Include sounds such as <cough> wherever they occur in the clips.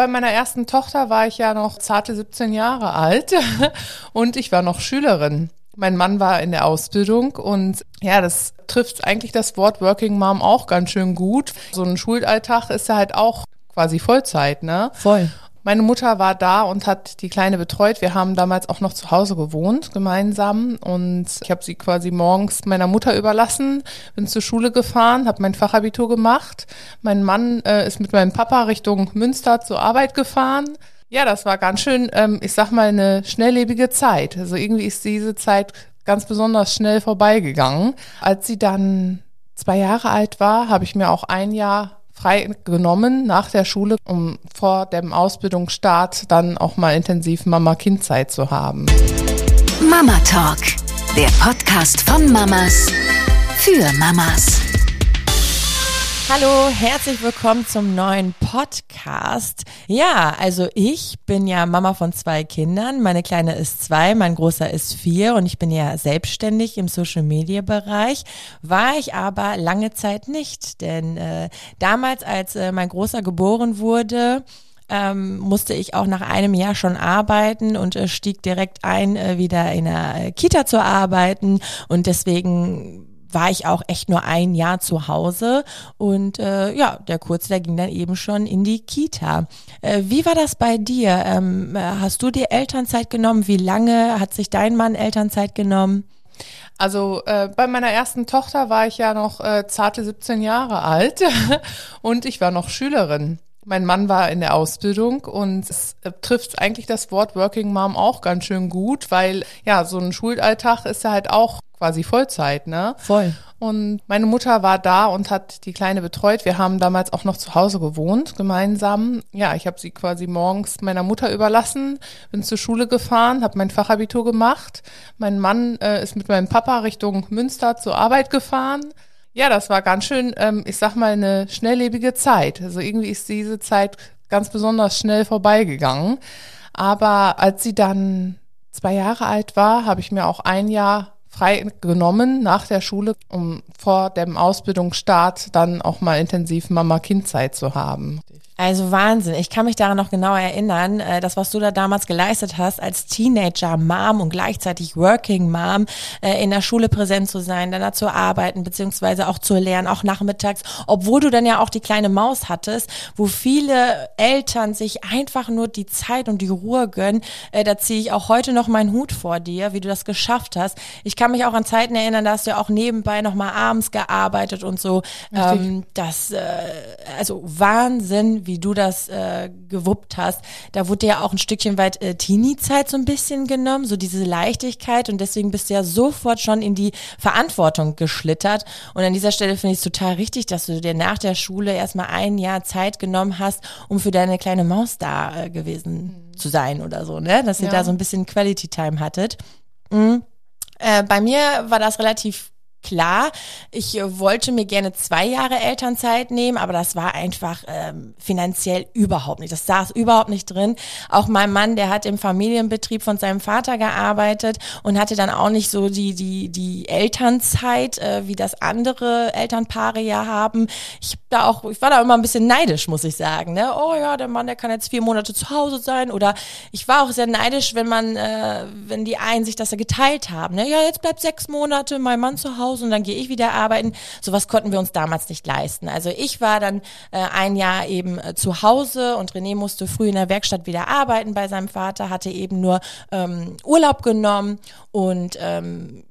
bei meiner ersten Tochter war ich ja noch zarte 17 Jahre alt <laughs> und ich war noch Schülerin. Mein Mann war in der Ausbildung und ja, das trifft eigentlich das Wort Working Mom auch ganz schön gut. So ein Schulalltag ist ja halt auch quasi Vollzeit, ne? Voll. Meine Mutter war da und hat die Kleine betreut. Wir haben damals auch noch zu Hause gewohnt, gemeinsam. Und ich habe sie quasi morgens meiner Mutter überlassen, bin zur Schule gefahren, habe mein Fachabitur gemacht. Mein Mann äh, ist mit meinem Papa Richtung Münster zur Arbeit gefahren. Ja, das war ganz schön, ähm, ich sag mal, eine schnelllebige Zeit. Also irgendwie ist diese Zeit ganz besonders schnell vorbeigegangen. Als sie dann zwei Jahre alt war, habe ich mir auch ein Jahr frei genommen nach der Schule, um vor dem Ausbildungsstart dann auch mal intensiv Mama-Kind-Zeit zu haben. Mama Talk, der Podcast von Mamas für Mamas. Hallo, herzlich willkommen zum neuen Podcast. Ja, also ich bin ja Mama von zwei Kindern. Meine Kleine ist zwei, mein Großer ist vier und ich bin ja selbstständig im Social Media Bereich. War ich aber lange Zeit nicht, denn äh, damals, als äh, mein Großer geboren wurde, ähm, musste ich auch nach einem Jahr schon arbeiten und äh, stieg direkt ein, äh, wieder in der Kita zu arbeiten und deswegen war ich auch echt nur ein Jahr zu Hause und äh, ja, der Kurze, der ging dann eben schon in die Kita. Äh, wie war das bei dir? Ähm, hast du dir Elternzeit genommen? Wie lange hat sich dein Mann Elternzeit genommen? Also äh, bei meiner ersten Tochter war ich ja noch äh, zarte 17 Jahre alt <laughs> und ich war noch Schülerin. Mein Mann war in der Ausbildung und es äh, trifft eigentlich das Wort Working Mom auch ganz schön gut, weil ja, so ein Schulalltag ist ja halt auch quasi Vollzeit, ne? Voll. Und meine Mutter war da und hat die Kleine betreut. Wir haben damals auch noch zu Hause gewohnt, gemeinsam. Ja, ich habe sie quasi morgens meiner Mutter überlassen, bin zur Schule gefahren, habe mein Fachabitur gemacht. Mein Mann äh, ist mit meinem Papa Richtung Münster zur Arbeit gefahren. Ja, das war ganz schön, ähm, ich sag mal, eine schnelllebige Zeit. Also irgendwie ist diese Zeit ganz besonders schnell vorbeigegangen. Aber als sie dann zwei Jahre alt war, habe ich mir auch ein Jahr frei genommen nach der Schule, um vor dem Ausbildungsstart dann auch mal intensiv Mama-Kind-Zeit zu haben. Also Wahnsinn. Ich kann mich daran noch genau erinnern, äh, das, was du da damals geleistet hast, als Teenager, Mom und gleichzeitig Working Mom, äh, in der Schule präsent zu sein, dann da zu arbeiten, beziehungsweise auch zu lernen, auch nachmittags, obwohl du dann ja auch die kleine Maus hattest, wo viele Eltern sich einfach nur die Zeit und die Ruhe gönnen. Äh, da ziehe ich auch heute noch meinen Hut vor dir, wie du das geschafft hast. Ich kann mich auch an Zeiten erinnern, da hast du ja auch nebenbei nochmal abends gearbeitet und so. Ähm, das, äh, also Wahnsinn, wie du das äh, gewuppt hast, da wurde ja auch ein Stückchen weit äh, Teenie-Zeit so ein bisschen genommen, so diese Leichtigkeit und deswegen bist du ja sofort schon in die Verantwortung geschlittert. Und an dieser Stelle finde ich es total richtig, dass du dir nach der Schule erstmal ein Jahr Zeit genommen hast, um für deine kleine Maus da äh, gewesen mhm. zu sein oder so, ne? Dass ihr ja. da so ein bisschen Quality Time hattet. Mhm. Äh, bei mir war das relativ klar, ich äh, wollte mir gerne zwei Jahre Elternzeit nehmen, aber das war einfach ähm, finanziell überhaupt nicht. Das saß überhaupt nicht drin. Auch mein Mann, der hat im Familienbetrieb von seinem Vater gearbeitet und hatte dann auch nicht so die die die Elternzeit, äh, wie das andere Elternpaare ja haben. Ich da auch, ich war da immer ein bisschen neidisch, muss ich sagen. Ne? Oh ja, der Mann, der kann jetzt vier Monate zu Hause sein. Oder ich war auch sehr neidisch, wenn man, äh, wenn die einen sich das geteilt haben. Ne? Ja, jetzt bleibt sechs Monate mein Mann zu Hause Hause und dann gehe ich wieder arbeiten. Sowas konnten wir uns damals nicht leisten. Also ich war dann äh, ein Jahr eben äh, zu Hause und René musste früh in der Werkstatt wieder arbeiten bei seinem Vater, hatte eben nur ähm, Urlaub genommen und ähm,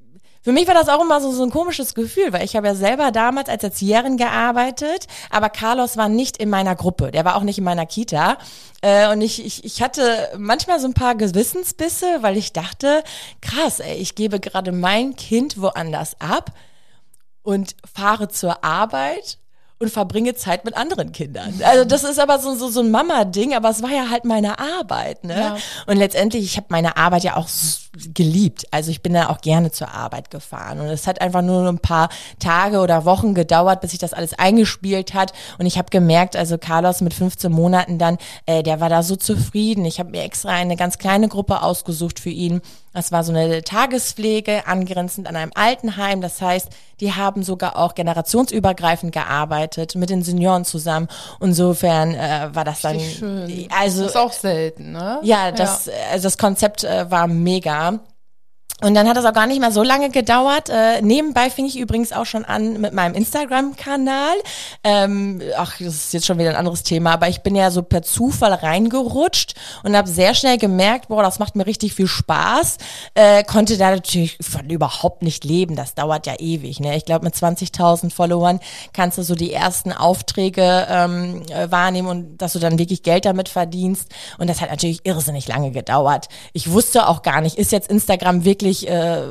für mich war das auch immer so, so ein komisches Gefühl, weil ich habe ja selber damals als Erzieherin gearbeitet, aber Carlos war nicht in meiner Gruppe, der war auch nicht in meiner Kita. Äh, und ich, ich, ich hatte manchmal so ein paar Gewissensbisse, weil ich dachte, krass, ey, ich gebe gerade mein Kind woanders ab und fahre zur Arbeit und verbringe Zeit mit anderen Kindern. Also das ist aber so, so, so ein Mama-Ding, aber es war ja halt meine Arbeit. Ne? Ja. Und letztendlich, ich habe meine Arbeit ja auch geliebt. Also ich bin da auch gerne zur Arbeit gefahren. Und es hat einfach nur ein paar Tage oder Wochen gedauert, bis sich das alles eingespielt hat. Und ich habe gemerkt, also Carlos mit 15 Monaten dann, äh, der war da so zufrieden. Ich habe mir extra eine ganz kleine Gruppe ausgesucht für ihn. Das war so eine Tagespflege, angrenzend an einem Altenheim. Das heißt, die haben sogar auch generationsübergreifend gearbeitet mit den Senioren zusammen. Insofern äh, war das dann schön. also das ist auch selten, ne? ja, das also das Konzept äh, war mega. Und dann hat es auch gar nicht mehr so lange gedauert. Äh, nebenbei fing ich übrigens auch schon an mit meinem Instagram-Kanal. Ähm, ach, das ist jetzt schon wieder ein anderes Thema, aber ich bin ja so per Zufall reingerutscht und habe sehr schnell gemerkt, boah, das macht mir richtig viel Spaß. Äh, konnte da natürlich von überhaupt nicht leben. Das dauert ja ewig. Ne? Ich glaube, mit 20.000 Followern kannst du so die ersten Aufträge ähm, äh, wahrnehmen und dass du dann wirklich Geld damit verdienst. Und das hat natürlich irrsinnig lange gedauert. Ich wusste auch gar nicht, ist jetzt Instagram wirklich wirklich äh,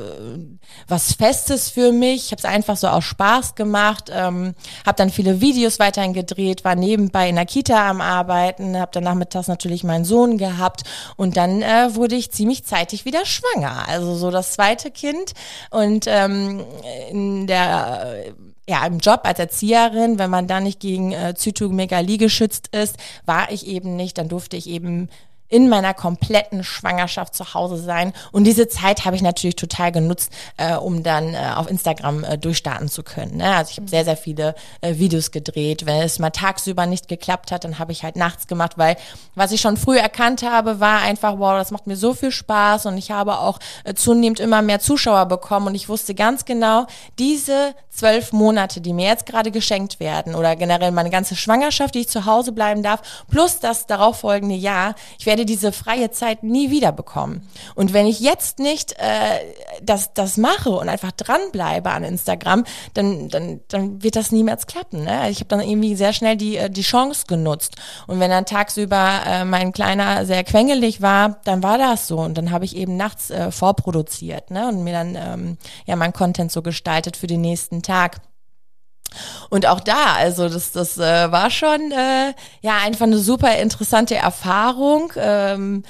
was Festes für mich. Ich habe es einfach so aus Spaß gemacht, ähm, habe dann viele Videos weiterhin gedreht, war nebenbei in der Kita am Arbeiten, habe dann nachmittags natürlich meinen Sohn gehabt und dann äh, wurde ich ziemlich zeitig wieder schwanger. Also so das zweite Kind und ähm, in der ja, im Job als Erzieherin, wenn man da nicht gegen äh, Zytomegalie geschützt ist, war ich eben nicht, dann durfte ich eben in meiner kompletten Schwangerschaft zu Hause sein. Und diese Zeit habe ich natürlich total genutzt, äh, um dann äh, auf Instagram äh, durchstarten zu können. Ne? Also ich habe sehr, sehr viele äh, Videos gedreht. Wenn es mal tagsüber nicht geklappt hat, dann habe ich halt nachts gemacht, weil was ich schon früh erkannt habe, war einfach, wow, das macht mir so viel Spaß und ich habe auch äh, zunehmend immer mehr Zuschauer bekommen und ich wusste ganz genau, diese zwölf Monate, die mir jetzt gerade geschenkt werden oder generell meine ganze Schwangerschaft, die ich zu Hause bleiben darf, plus das darauffolgende Jahr, ich werde diese freie Zeit nie wieder bekommen. Und wenn ich jetzt nicht äh, das, das mache und einfach dranbleibe an Instagram, dann, dann, dann wird das niemals klappen. Ne? Ich habe dann irgendwie sehr schnell die, äh, die Chance genutzt. Und wenn dann tagsüber äh, mein Kleiner sehr quengelig war, dann war das so. Und dann habe ich eben nachts äh, vorproduziert ne? und mir dann ähm, ja mein Content so gestaltet für den nächsten Tag. Und auch da, also das, das äh, war schon äh, ja einfach eine super interessante Erfahrung. Ähm,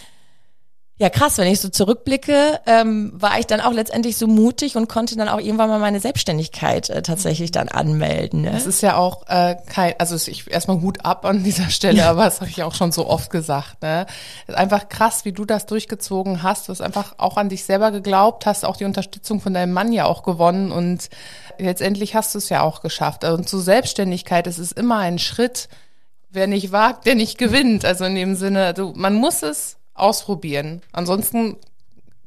ja, krass, wenn ich so zurückblicke, ähm, war ich dann auch letztendlich so mutig und konnte dann auch irgendwann mal meine Selbstständigkeit äh, tatsächlich dann anmelden. Ne? Das ist ja auch äh, kein, also ich erstmal Hut ab an dieser Stelle, aber das habe ich auch schon so oft gesagt. Ne? ist einfach krass, wie du das durchgezogen hast. Du hast einfach auch an dich selber geglaubt, hast auch die Unterstützung von deinem Mann ja auch gewonnen und letztendlich hast du es ja auch geschafft. Und zu Selbstständigkeit, es ist immer ein Schritt. Wer nicht wagt, der nicht gewinnt. Also in dem Sinne, du, man muss es ausprobieren. Ansonsten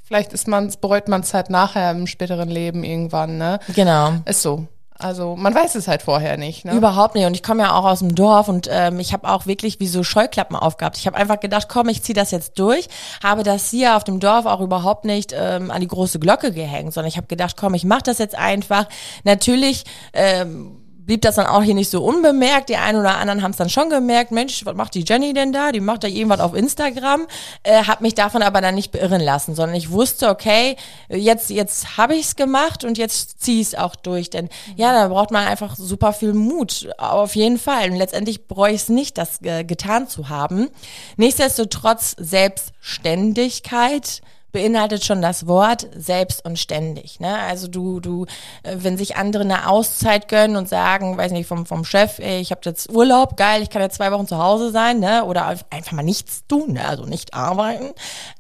vielleicht ist man, bereut man es halt nachher im späteren Leben irgendwann, ne? Genau. Ist so. Also man weiß es halt vorher nicht. Ne? Überhaupt nicht. Und ich komme ja auch aus dem Dorf und ähm, ich habe auch wirklich wie so Scheuklappen aufgehabt. Ich habe einfach gedacht, komm, ich ziehe das jetzt durch. Habe das hier auf dem Dorf auch überhaupt nicht ähm, an die große Glocke gehängt, sondern ich habe gedacht, komm, ich mache das jetzt einfach. Natürlich ähm, blieb das dann auch hier nicht so unbemerkt. Die einen oder anderen haben es dann schon gemerkt, Mensch, was macht die Jenny denn da? Die macht da irgendwas auf Instagram. Äh, hab mich davon aber dann nicht beirren lassen, sondern ich wusste, okay, jetzt, jetzt habe ich es gemacht und jetzt ziehe ich es auch durch. Denn ja, da braucht man einfach super viel Mut, auf jeden Fall. Und letztendlich bereue ich es nicht, das äh, getan zu haben. Nichtsdestotrotz Selbstständigkeit beinhaltet schon das Wort selbst und ständig. Ne? Also du, du, äh, wenn sich andere eine Auszeit gönnen und sagen, weiß nicht, vom, vom Chef, ey, ich habe jetzt Urlaub, geil, ich kann jetzt zwei Wochen zu Hause sein, ne? Oder einfach mal nichts tun, ne? also nicht arbeiten,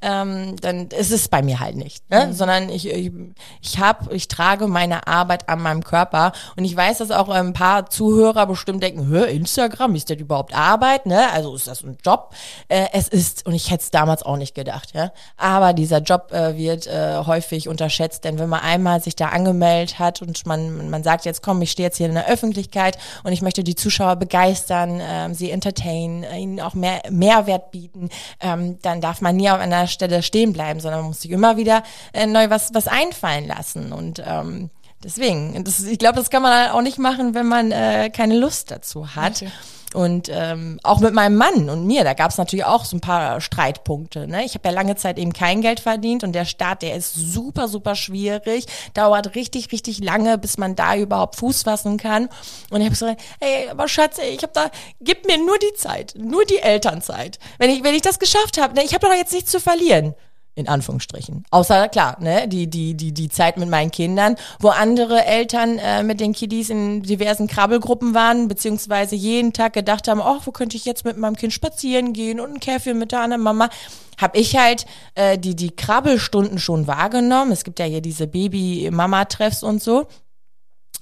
ähm, dann ist es bei mir halt nicht. Ne? Mhm. Sondern ich, ich, ich habe, ich trage meine Arbeit an meinem Körper und ich weiß, dass auch ein paar Zuhörer bestimmt denken, hör, Instagram, ist das überhaupt Arbeit? Ne? Also ist das ein Job? Äh, es ist, und ich hätte es damals auch nicht gedacht, ja. Aber dieser Job äh, wird äh, häufig unterschätzt, denn wenn man einmal sich da angemeldet hat und man, man sagt jetzt, komm, ich stehe jetzt hier in der Öffentlichkeit und ich möchte die Zuschauer begeistern, ähm, sie entertainen, äh, ihnen auch mehr Mehrwert bieten, ähm, dann darf man nie auf einer Stelle stehen bleiben, sondern man muss sich immer wieder äh, neu was, was einfallen lassen und ähm, Deswegen, das, ich glaube, das kann man auch nicht machen, wenn man äh, keine Lust dazu hat. Okay. Und ähm, auch mit meinem Mann und mir, da gab es natürlich auch so ein paar Streitpunkte. Ne? Ich habe ja lange Zeit eben kein Geld verdient und der Start, der ist super, super schwierig, dauert richtig, richtig lange, bis man da überhaupt Fuß fassen kann. Und ich habe so, ey, aber Schatz, ey, ich habe da, gib mir nur die Zeit, nur die Elternzeit. Wenn ich, wenn ich das geschafft habe, ne, ich habe doch jetzt nichts zu verlieren in Anführungsstrichen. Außer klar, ne, die die die die Zeit mit meinen Kindern, wo andere Eltern äh, mit den Kiddies in diversen Krabbelgruppen waren, beziehungsweise jeden Tag gedacht haben, ach, wo könnte ich jetzt mit meinem Kind spazieren gehen und ein Käfig mit der anderen Mama, habe ich halt äh, die die Krabbelstunden schon wahrgenommen. Es gibt ja hier diese Baby-Mama-Treffs und so.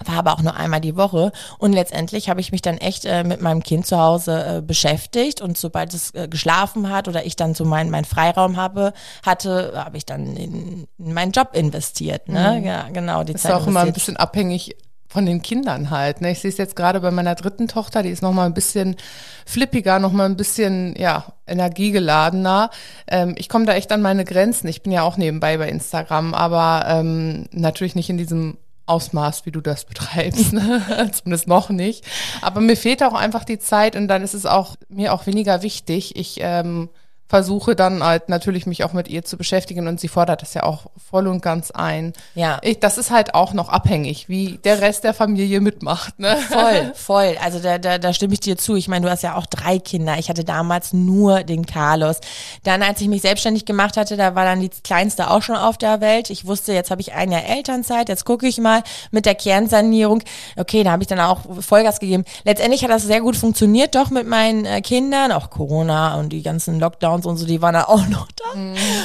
War aber auch nur einmal die Woche. Und letztendlich habe ich mich dann echt äh, mit meinem Kind zu Hause äh, beschäftigt. Und sobald es äh, geschlafen hat oder ich dann so meinen mein Freiraum habe, hatte, habe ich dann in, in meinen Job investiert. Ne? Mhm. Ja, genau. Die ist Zeit auch immer ein bisschen abhängig von den Kindern halt. Ne? Ich sehe es jetzt gerade bei meiner dritten Tochter, die ist noch mal ein bisschen flippiger, noch mal ein bisschen ja energiegeladener. Ähm, ich komme da echt an meine Grenzen. Ich bin ja auch nebenbei bei Instagram, aber ähm, natürlich nicht in diesem Ausmaß, wie du das <laughs> betreibst, ne? zumindest noch nicht. Aber mir fehlt auch einfach die Zeit und dann ist es auch mir auch weniger wichtig. Ich ähm, versuche dann halt natürlich mich auch mit ihr zu beschäftigen und sie fordert das ja auch voll und ganz ein. Ja. Ich, das ist halt auch noch abhängig, wie der Rest der Familie mitmacht. Ne? Voll, <laughs> voll. Also da, da, da stimme ich dir zu. Ich meine, du hast ja auch drei Kinder. Ich hatte damals nur den Carlos. Dann, als ich mich selbstständig gemacht hatte, da war dann die kleinste auch schon auf der Welt. Ich wusste, jetzt habe ich ein Jahr Elternzeit, jetzt gucke ich mal mit der Kernsanierung. Okay, da habe ich dann auch Vollgas gegeben. Letztendlich hat das sehr gut funktioniert, doch mit meinen äh, Kindern. Auch Corona und die ganzen Lockdowns und so, die waren da auch noch da.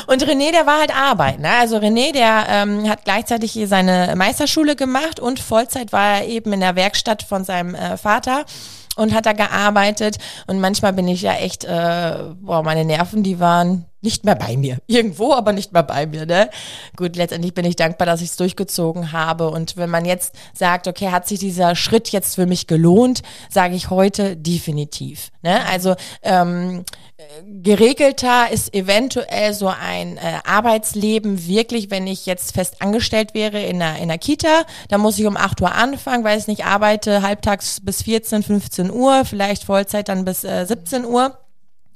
Und René, der war halt arbeiten. Ne? Also René, der ähm, hat gleichzeitig hier seine Meisterschule gemacht und Vollzeit war er eben in der Werkstatt von seinem äh, Vater und hat da gearbeitet. Und manchmal bin ich ja echt, äh, boah, meine Nerven, die waren nicht mehr bei mir. <laughs> Irgendwo, aber nicht mehr bei mir, ne? Gut, letztendlich bin ich dankbar, dass ich es durchgezogen habe. Und wenn man jetzt sagt, okay, hat sich dieser Schritt jetzt für mich gelohnt, sage ich heute definitiv. Ne? Also ähm, geregelter ist eventuell so ein äh, Arbeitsleben wirklich, wenn ich jetzt fest angestellt wäre in einer, in einer Kita, da muss ich um 8 Uhr anfangen, weil ich nicht arbeite, halbtags bis 14, 15 Uhr, vielleicht Vollzeit dann bis äh, 17 Uhr.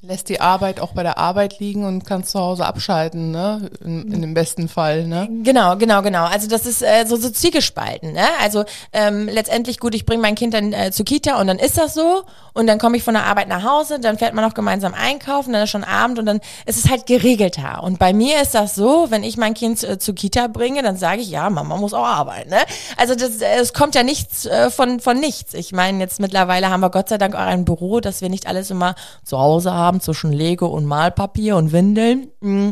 Lässt die Arbeit auch bei der Arbeit liegen und kannst zu Hause abschalten, ne? In, in dem besten Fall, ne? Genau, genau, genau. Also das ist äh, so, so zielgespalten. Ne? Also ähm, letztendlich gut, ich bringe mein Kind dann äh, zur Kita und dann ist das so und dann komme ich von der Arbeit nach Hause, dann fährt man noch gemeinsam einkaufen, dann ist schon Abend und dann ist es halt geregelter. Und bei mir ist das so, wenn ich mein Kind äh, zur Kita bringe, dann sage ich, ja, Mama muss auch arbeiten. Ne? Also das, äh, es kommt ja nichts äh, von, von nichts. Ich meine, jetzt mittlerweile haben wir Gott sei Dank auch ein Büro, dass wir nicht alles immer zu Hause haben zwischen Lego und Malpapier und Windeln. Mm.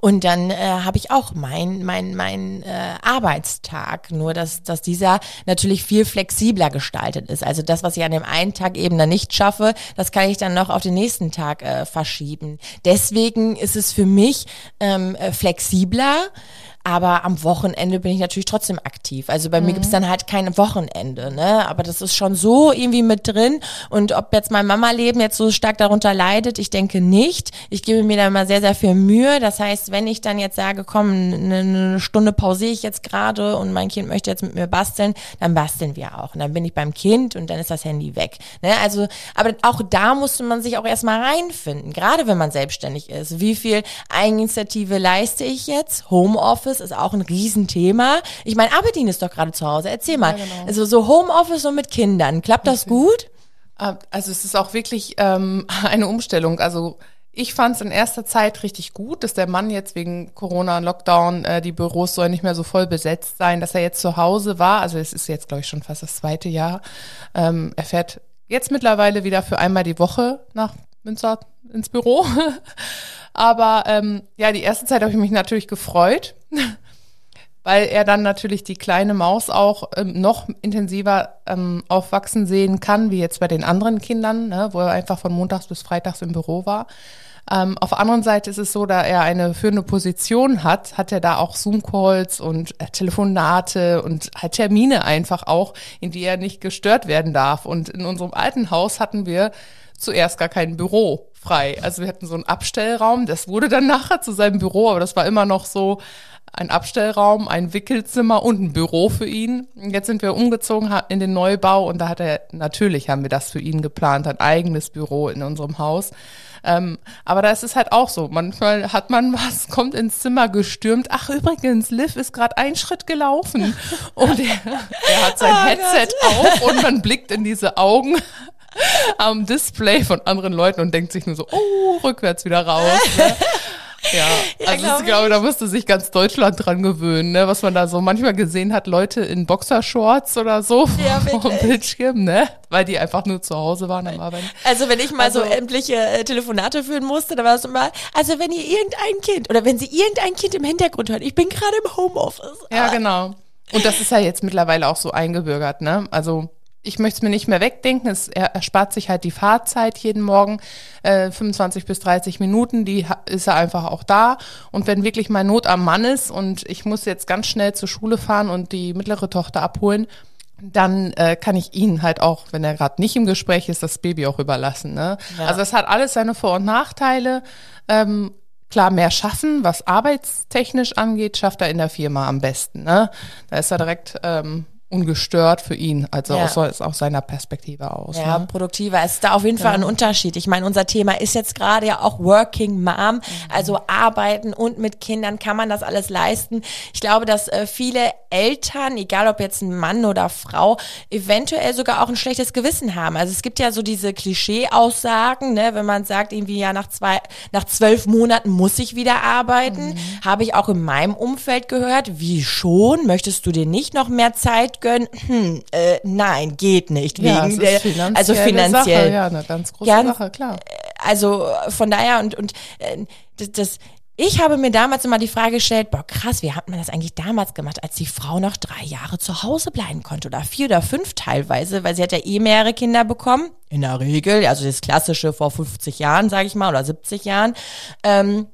Und dann äh, habe ich auch mein mein mein äh, Arbeitstag, nur dass dass dieser natürlich viel flexibler gestaltet ist. Also das, was ich an dem einen Tag eben dann nicht schaffe, das kann ich dann noch auf den nächsten Tag äh, verschieben. Deswegen ist es für mich ähm, äh, flexibler. Aber am Wochenende bin ich natürlich trotzdem aktiv. Also bei mir gibt's dann halt kein Wochenende, ne? Aber das ist schon so irgendwie mit drin. Und ob jetzt mein Mama-Leben jetzt so stark darunter leidet, ich denke nicht. Ich gebe mir da immer sehr, sehr viel Mühe. Das heißt, wenn ich dann jetzt sage, komm, eine, eine Stunde pausiere ich jetzt gerade und mein Kind möchte jetzt mit mir basteln, dann basteln wir auch. Und dann bin ich beim Kind und dann ist das Handy weg. Ne? Also, aber auch da musste man sich auch erstmal reinfinden, gerade wenn man selbstständig ist. Wie viel Eigeninitiative leiste ich jetzt? Homeoffice ist auch ein Riesenthema. Ich meine, Abedin ist doch gerade zu Hause. Erzähl mal. Ja, genau. Also so Homeoffice und mit Kindern. Klappt das gut? Ah, Also es ist auch wirklich ähm, <laughs> eine Umstellung. Also ich fand es in erster Zeit richtig gut, dass der Mann jetzt wegen Corona und Lockdown, äh, die Büros sollen nicht mehr so voll besetzt sein, dass er jetzt zu Hause war. Also es ist jetzt, glaube ich, schon fast das zweite Jahr. Ähm, er fährt jetzt mittlerweile wieder für einmal die Woche nach Münster ins Büro. <laughs> Aber ähm, ja, die erste Zeit habe ich mich natürlich gefreut, <laughs> weil er dann natürlich die kleine Maus auch ähm, noch intensiver ähm, aufwachsen sehen kann, wie jetzt bei den anderen Kindern, ne, wo er einfach von montags bis freitags im Büro war. Ähm, auf der anderen Seite ist es so, da er eine führende Position hat, hat er da auch Zoom-Calls und äh, Telefonate und halt Termine einfach auch, in die er nicht gestört werden darf. Und in unserem alten Haus hatten wir zuerst gar kein Büro frei. Also wir hatten so einen Abstellraum, das wurde dann nachher zu seinem Büro, aber das war immer noch so ein Abstellraum, ein Wickelzimmer und ein Büro für ihn. Jetzt sind wir umgezogen in den Neubau und da hat er, natürlich haben wir das für ihn geplant, ein eigenes Büro in unserem Haus. Ähm, aber da ist es halt auch so. Manchmal hat man was, kommt ins Zimmer gestürmt. Ach übrigens, Liv ist gerade einen Schritt gelaufen und er, <laughs> er hat sein Oh Headset auf und man blickt in diese Augen am Display von anderen Leuten und denkt sich nur so, oh, rückwärts wieder raus. Ne? <laughs> Ja, Ja, also glaub ich glaube, da musste sich ganz Deutschland dran gewöhnen, ne? was man da so manchmal gesehen hat, Leute in Boxershorts oder so Ja, vom wirklich. Bildschirm, ne? weil die einfach nur zu Hause waren am Arbeiten. Also wenn ich mal so Also- endliche äh, Telefonate führen musste, dann war es immer, also wenn ihr irgendein Kind oder wenn sie irgendein Kind im Hintergrund hört, ich bin gerade im Homeoffice. Ja, Aber- genau. Und das ist ja jetzt mittlerweile auch so eingebürgert, ne? Also ich möchte es mir nicht mehr wegdenken. Es er erspart sich halt die Fahrzeit jeden Morgen, äh, 25 bis 30 Minuten, die ist er einfach auch da. Und wenn wirklich mal Not am Mann ist und ich muss jetzt ganz schnell zur Schule fahren und die mittlere Tochter abholen, dann äh, kann ich ihn halt auch, wenn er gerade nicht im Gespräch ist, das Baby auch überlassen. Ne? Ja. Also es hat alles seine Vor- und Nachteile. Ähm, klar, mehr schaffen, was arbeitstechnisch angeht, schafft er in der Firma am besten. Ne? Da ist er direkt ähm, ungestört für ihn, also ja. aus, aus, seiner Perspektive aus. Ja, ne? produktiver. Es ist da auf jeden Fall ein Unterschied. Ich meine, unser Thema ist jetzt gerade ja auch Working Mom, mhm. also arbeiten und mit Kindern kann man das alles leisten. Ich glaube, dass äh, viele Eltern, egal ob jetzt ein Mann oder Frau, eventuell sogar auch ein schlechtes Gewissen haben. Also es gibt ja so diese Klischee-Aussagen, ne, wenn man sagt, irgendwie ja nach zwei, nach zwölf Monaten muss ich wieder arbeiten, mhm. habe ich auch in meinem Umfeld gehört. Wie schon? Möchtest du dir nicht noch mehr Zeit gönnen? Hm, äh, nein, geht nicht. Ja, wegen der, also finanziell. Sache, ja, eine ganz große ganz, Sache, klar. Also von daher und, und äh, das, das ich habe mir damals immer die Frage gestellt, boah krass, wie hat man das eigentlich damals gemacht, als die Frau noch drei Jahre zu Hause bleiben konnte oder vier oder fünf teilweise, weil sie hat ja eh mehrere Kinder bekommen, in der Regel, also das klassische vor 50 Jahren, sage ich mal, oder 70 Jahren. Ähm,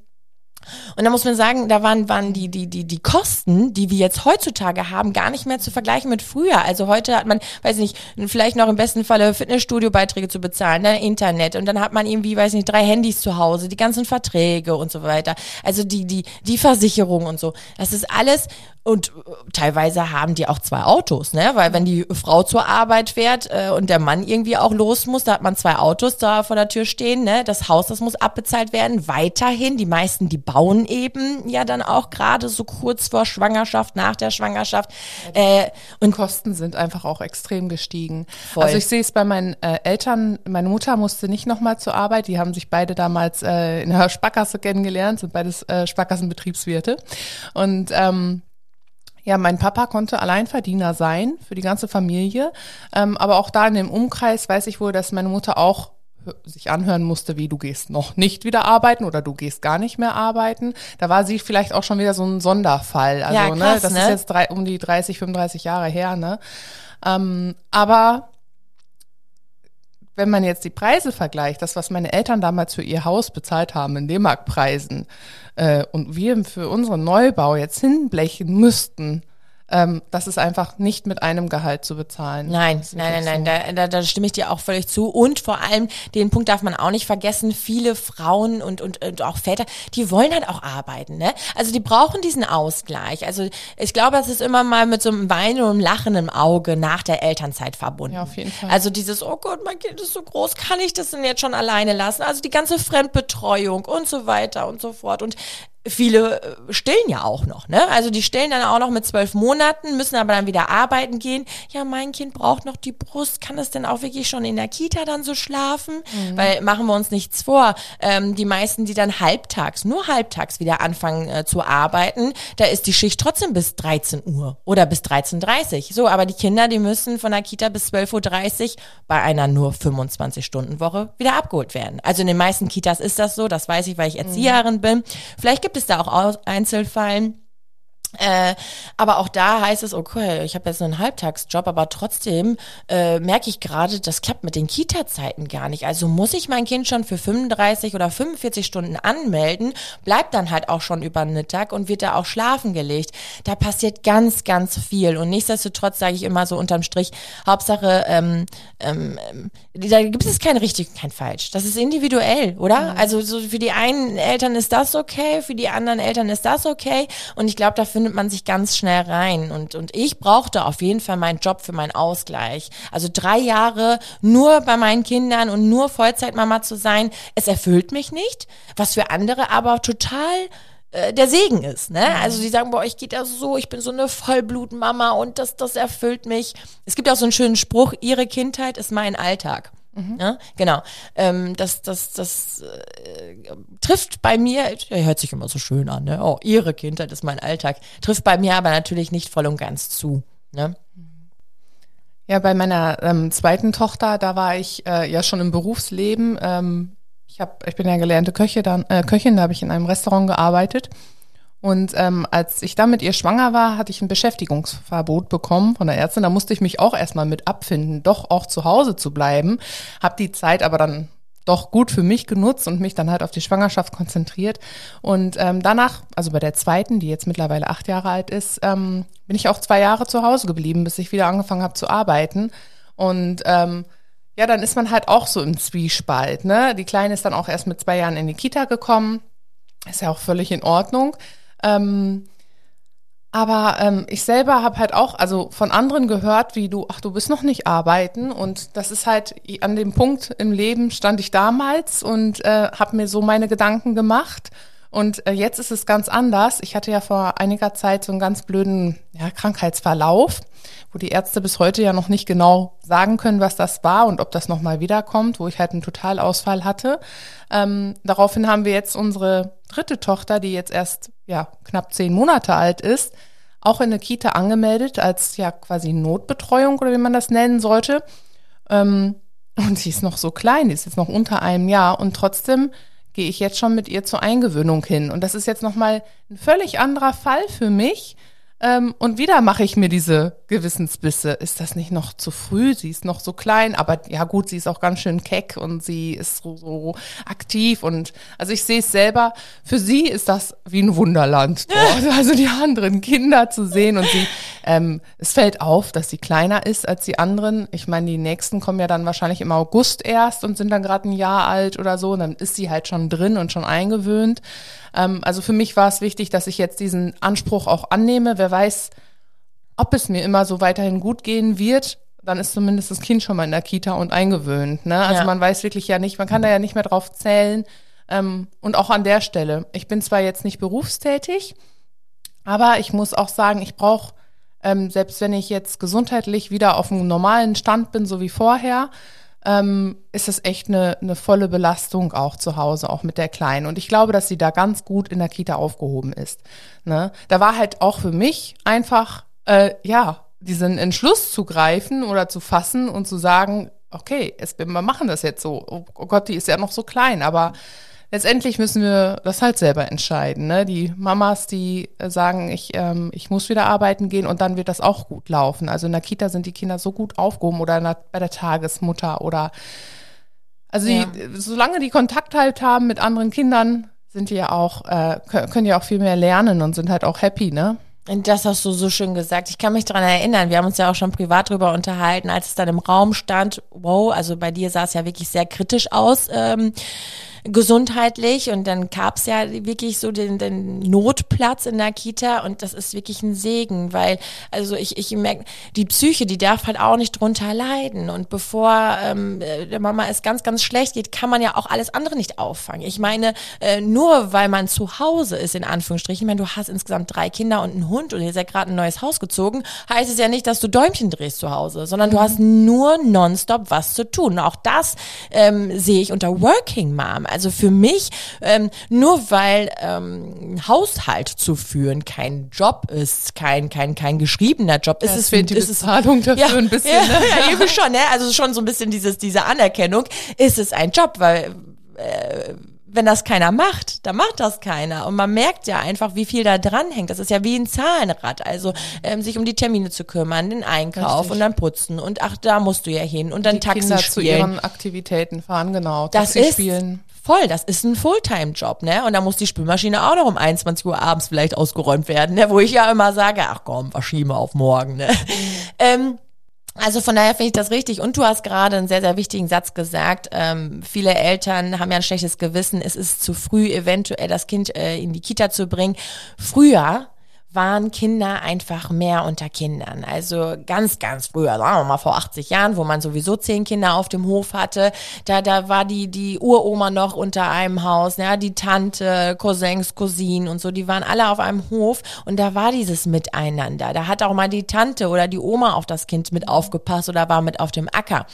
und da muss man sagen, da waren, waren die, die, die, die Kosten, die wir jetzt heutzutage haben, gar nicht mehr zu vergleichen mit früher. Also heute hat man, weiß nicht, vielleicht noch im besten Falle Fitnessstudio-Beiträge zu bezahlen, dann Internet und dann hat man irgendwie, weiß nicht, drei Handys zu Hause, die ganzen Verträge und so weiter. Also die, die, die Versicherung und so. Das ist alles und äh, teilweise haben die auch zwei Autos, ne? Weil wenn die Frau zur Arbeit fährt äh, und der Mann irgendwie auch los muss, da hat man zwei Autos da vor der Tür stehen, ne? Das Haus, das muss abbezahlt werden. Weiterhin, die meisten, die bauen eben ja dann auch gerade so kurz vor Schwangerschaft, nach der Schwangerschaft. Äh, und Kosten sind einfach auch extrem gestiegen. Voll. Also ich sehe es bei meinen äh, Eltern, meine Mutter musste nicht nochmal zur Arbeit, die haben sich beide damals äh, in der Sparkasse kennengelernt, sind beides äh, Sparkassenbetriebswirte. Und ähm, ja, mein Papa konnte Alleinverdiener sein für die ganze Familie. Ähm, aber auch da in dem Umkreis weiß ich wohl, dass meine Mutter auch sich anhören musste, wie du gehst noch nicht wieder arbeiten oder du gehst gar nicht mehr arbeiten. Da war sie vielleicht auch schon wieder so ein Sonderfall. Also, ja, ne, krass, ne, das ne? ist jetzt drei, um die 30, 35 Jahre her, ne? Ähm, aber wenn man jetzt die Preise vergleicht, das, was meine Eltern damals für ihr Haus bezahlt haben in D-Mark-Preisen äh, und wir für unseren Neubau jetzt hinblechen müssten, ähm, das ist einfach nicht mit einem Gehalt zu bezahlen. Nein, nein, nein, nein, so. da, da, da stimme ich dir auch völlig zu. Und vor allem, den Punkt darf man auch nicht vergessen, viele Frauen und, und, und auch Väter, die wollen halt auch arbeiten. Ne? Also die brauchen diesen Ausgleich. Also ich glaube, es ist immer mal mit so einem Weinen und einem Lachen im Auge nach der Elternzeit verbunden. Ja, auf jeden Fall. Also dieses, oh Gott, mein Kind ist so groß, kann ich das denn jetzt schon alleine lassen? Also die ganze Fremdbetreuung und so weiter und so fort. Und viele äh, stillen ja auch noch, ne? Also die stillen dann auch noch mit zwölf Monaten, müssen aber dann wieder arbeiten gehen. Ja, mein Kind braucht noch die Brust. Kann es denn auch wirklich schon in der Kita dann so schlafen? Mhm. Weil machen wir uns nichts vor. Ähm, die meisten, die dann halbtags, nur halbtags wieder anfangen äh, zu arbeiten, da ist die Schicht trotzdem bis 13 Uhr oder bis 13.30 Uhr. So, aber die Kinder, die müssen von der Kita bis 12.30 Uhr bei einer nur 25-Stunden-Woche wieder abgeholt werden. Also in den meisten Kitas ist das so, das weiß ich, weil ich Erzieherin mhm. bin. Vielleicht gibt es da auch Einzelfallen, äh, aber auch da heißt es, okay, ich habe jetzt einen Halbtagsjob, aber trotzdem äh, merke ich gerade, das klappt mit den Kita-Zeiten gar nicht. Also muss ich mein Kind schon für 35 oder 45 Stunden anmelden, bleibt dann halt auch schon über den Mittag und wird da auch schlafen gelegt. Da passiert ganz, ganz viel. Und nichtsdestotrotz sage ich immer so unterm Strich, Hauptsache, ähm, ähm, da gibt es kein richtig, kein falsch. Das ist individuell, oder? Mhm. Also so für die einen Eltern ist das okay, für die anderen Eltern ist das okay. Und ich glaube, dafür findet man sich ganz schnell rein. Und, und ich brauchte auf jeden Fall meinen Job für meinen Ausgleich. Also drei Jahre nur bei meinen Kindern und nur Vollzeitmama zu sein, es erfüllt mich nicht. Was für andere aber total äh, der Segen ist, ne? Mhm. Also die sagen, boah, ich geht ja so, ich bin so eine Vollblutmama und das, das erfüllt mich. Es gibt auch so einen schönen Spruch, ihre Kindheit ist mein Alltag. Mhm. Ja, genau. Ähm, das das, das äh, trifft bei mir, ja, hört sich immer so schön an, ne? Oh, ihre Kindheit ist mein Alltag. Trifft bei mir aber natürlich nicht voll und ganz zu. Ne? Ja, bei meiner ähm, zweiten Tochter, da war ich äh, ja schon im Berufsleben. Ähm, ich, hab, ich bin ja gelernte Köche, dann, äh, Köchin, da habe ich in einem Restaurant gearbeitet. Und ähm, als ich dann mit ihr schwanger war, hatte ich ein Beschäftigungsverbot bekommen von der Ärztin. Da musste ich mich auch erstmal mit abfinden, doch auch zu Hause zu bleiben. Hab die Zeit aber dann doch gut für mich genutzt und mich dann halt auf die Schwangerschaft konzentriert. Und ähm, danach, also bei der zweiten, die jetzt mittlerweile acht Jahre alt ist, ähm, bin ich auch zwei Jahre zu Hause geblieben, bis ich wieder angefangen habe zu arbeiten. Und ähm, ja, dann ist man halt auch so im Zwiespalt. Ne? Die Kleine ist dann auch erst mit zwei Jahren in die Kita gekommen. Ist ja auch völlig in Ordnung. Ähm, aber ähm, ich selber habe halt auch, also von anderen gehört, wie du, ach, du bist noch nicht arbeiten. Und das ist halt an dem Punkt im Leben stand ich damals und äh, habe mir so meine Gedanken gemacht. Und äh, jetzt ist es ganz anders. Ich hatte ja vor einiger Zeit so einen ganz blöden ja, Krankheitsverlauf, wo die Ärzte bis heute ja noch nicht genau sagen können, was das war und ob das nochmal wiederkommt, wo ich halt einen Totalausfall hatte. Ähm, daraufhin haben wir jetzt unsere dritte Tochter, die jetzt erst ja knapp zehn Monate alt ist, auch in eine Kita angemeldet als ja quasi Notbetreuung oder wie man das nennen sollte. Ähm, und sie ist noch so klein, die ist jetzt noch unter einem Jahr und trotzdem gehe ich jetzt schon mit ihr zur Eingewöhnung hin. Und das ist jetzt nochmal ein völlig anderer Fall für mich, ähm, und wieder mache ich mir diese Gewissensbisse. Ist das nicht noch zu früh? Sie ist noch so klein, aber ja gut, sie ist auch ganz schön keck und sie ist so, so aktiv und also ich sehe es selber. Für sie ist das wie ein Wunderland <laughs> dort. Also die anderen Kinder zu sehen und sie, ähm, es fällt auf, dass sie kleiner ist als die anderen. Ich meine, die nächsten kommen ja dann wahrscheinlich im August erst und sind dann gerade ein Jahr alt oder so. Und dann ist sie halt schon drin und schon eingewöhnt. Ähm, also für mich war es wichtig, dass ich jetzt diesen Anspruch auch annehme. Wer weiß, ob es mir immer so weiterhin gut gehen wird, dann ist zumindest das Kind schon mal in der Kita und eingewöhnt. Ne? Also ja. man weiß wirklich ja nicht, man kann da ja nicht mehr drauf zählen. Ähm, und auch an der Stelle. Ich bin zwar jetzt nicht berufstätig, aber ich muss auch sagen, ich brauche, ähm, selbst wenn ich jetzt gesundheitlich wieder auf einem normalen Stand bin, so wie vorher, ähm, ist es echt eine, eine volle Belastung auch zu Hause, auch mit der Kleinen. Und ich glaube, dass sie da ganz gut in der Kita aufgehoben ist. Ne? Da war halt auch für mich einfach, äh, ja, diesen Entschluss zu greifen oder zu fassen und zu sagen, okay, es, wir machen das jetzt so. Oh Gott, die ist ja noch so klein, aber letztendlich müssen wir das halt selber entscheiden. Ne? Die Mamas, die äh, sagen, ich, ähm, ich muss wieder arbeiten gehen und dann wird das auch gut laufen. Also in der Kita sind die Kinder so gut aufgehoben oder der, bei der Tagesmutter oder also ja. die, solange die Kontakt halt haben mit anderen Kindern, sind die ja auch, äh, können ja auch viel mehr lernen und sind halt auch happy, ne? Und das hast du so schön gesagt. Ich kann mich daran erinnern, wir haben uns ja auch schon privat drüber unterhalten, als es dann im Raum stand, wow, also bei dir sah es ja wirklich sehr kritisch aus. Ähm, gesundheitlich und dann gab's ja wirklich so den, den Notplatz in der Kita und das ist wirklich ein Segen, weil also ich, ich merke, die Psyche, die darf halt auch nicht drunter leiden und bevor ähm, der Mama es ganz, ganz schlecht geht, kann man ja auch alles andere nicht auffangen. Ich meine, äh, nur weil man zu Hause ist, in Anführungsstrichen, ich meine, du hast insgesamt drei Kinder und einen Hund und ihr seid gerade ein neues Haus gezogen, heißt es ja nicht, dass du Däumchen drehst zu Hause, sondern du hast nur nonstop was zu tun. Auch das ähm, sehe ich unter Working Mom. Also für mich, ähm, nur weil ähm, Haushalt zu führen kein Job ist, kein kein kein geschriebener Job, ist ja, es fehlt die ist Bezahlung dafür ja, ein bisschen. <laughs> Ja, ne? ja, eben schon, ne? Also schon so ein bisschen dieses diese Anerkennung, ist es ein Job, weil äh, wenn das keiner macht, dann macht das keiner. Und man merkt ja einfach, wie viel da dran hängt. Das ist ja wie ein Zahlenrad. Also ähm, sich um die Termine zu kümmern, den Einkauf Richtig. und dann putzen. Und ach, da musst du ja hin. Und dann die Taxi Kinder spielen. zu ihren Aktivitäten fahren, genau. Das Taxi ist spielen. Voll, das ist ein Fulltime-Job, ne? Und da muss die Spülmaschine auch noch um 21 Uhr abends vielleicht ausgeräumt werden, ne? Wo ich ja immer sage, ach komm, verschieben wir auf morgen, ne? ähm, also von daher finde ich das richtig. Und du hast gerade einen sehr, sehr wichtigen Satz gesagt. Ähm, viele Eltern haben ja ein schlechtes Gewissen. Es ist zu früh, eventuell das Kind äh, in die Kita zu bringen. Früher waren Kinder einfach mehr unter Kindern. Also ganz, ganz früher, sagen wir mal vor 80 Jahren, wo man sowieso zehn Kinder auf dem Hof hatte, da, da war die, die Uroma noch unter einem Haus, ja, die Tante, Cousins, Cousinen und so, die waren alle auf einem Hof und da war dieses Miteinander. Da hat auch mal die Tante oder die Oma auf das Kind mit aufgepasst oder war mit auf dem Acker.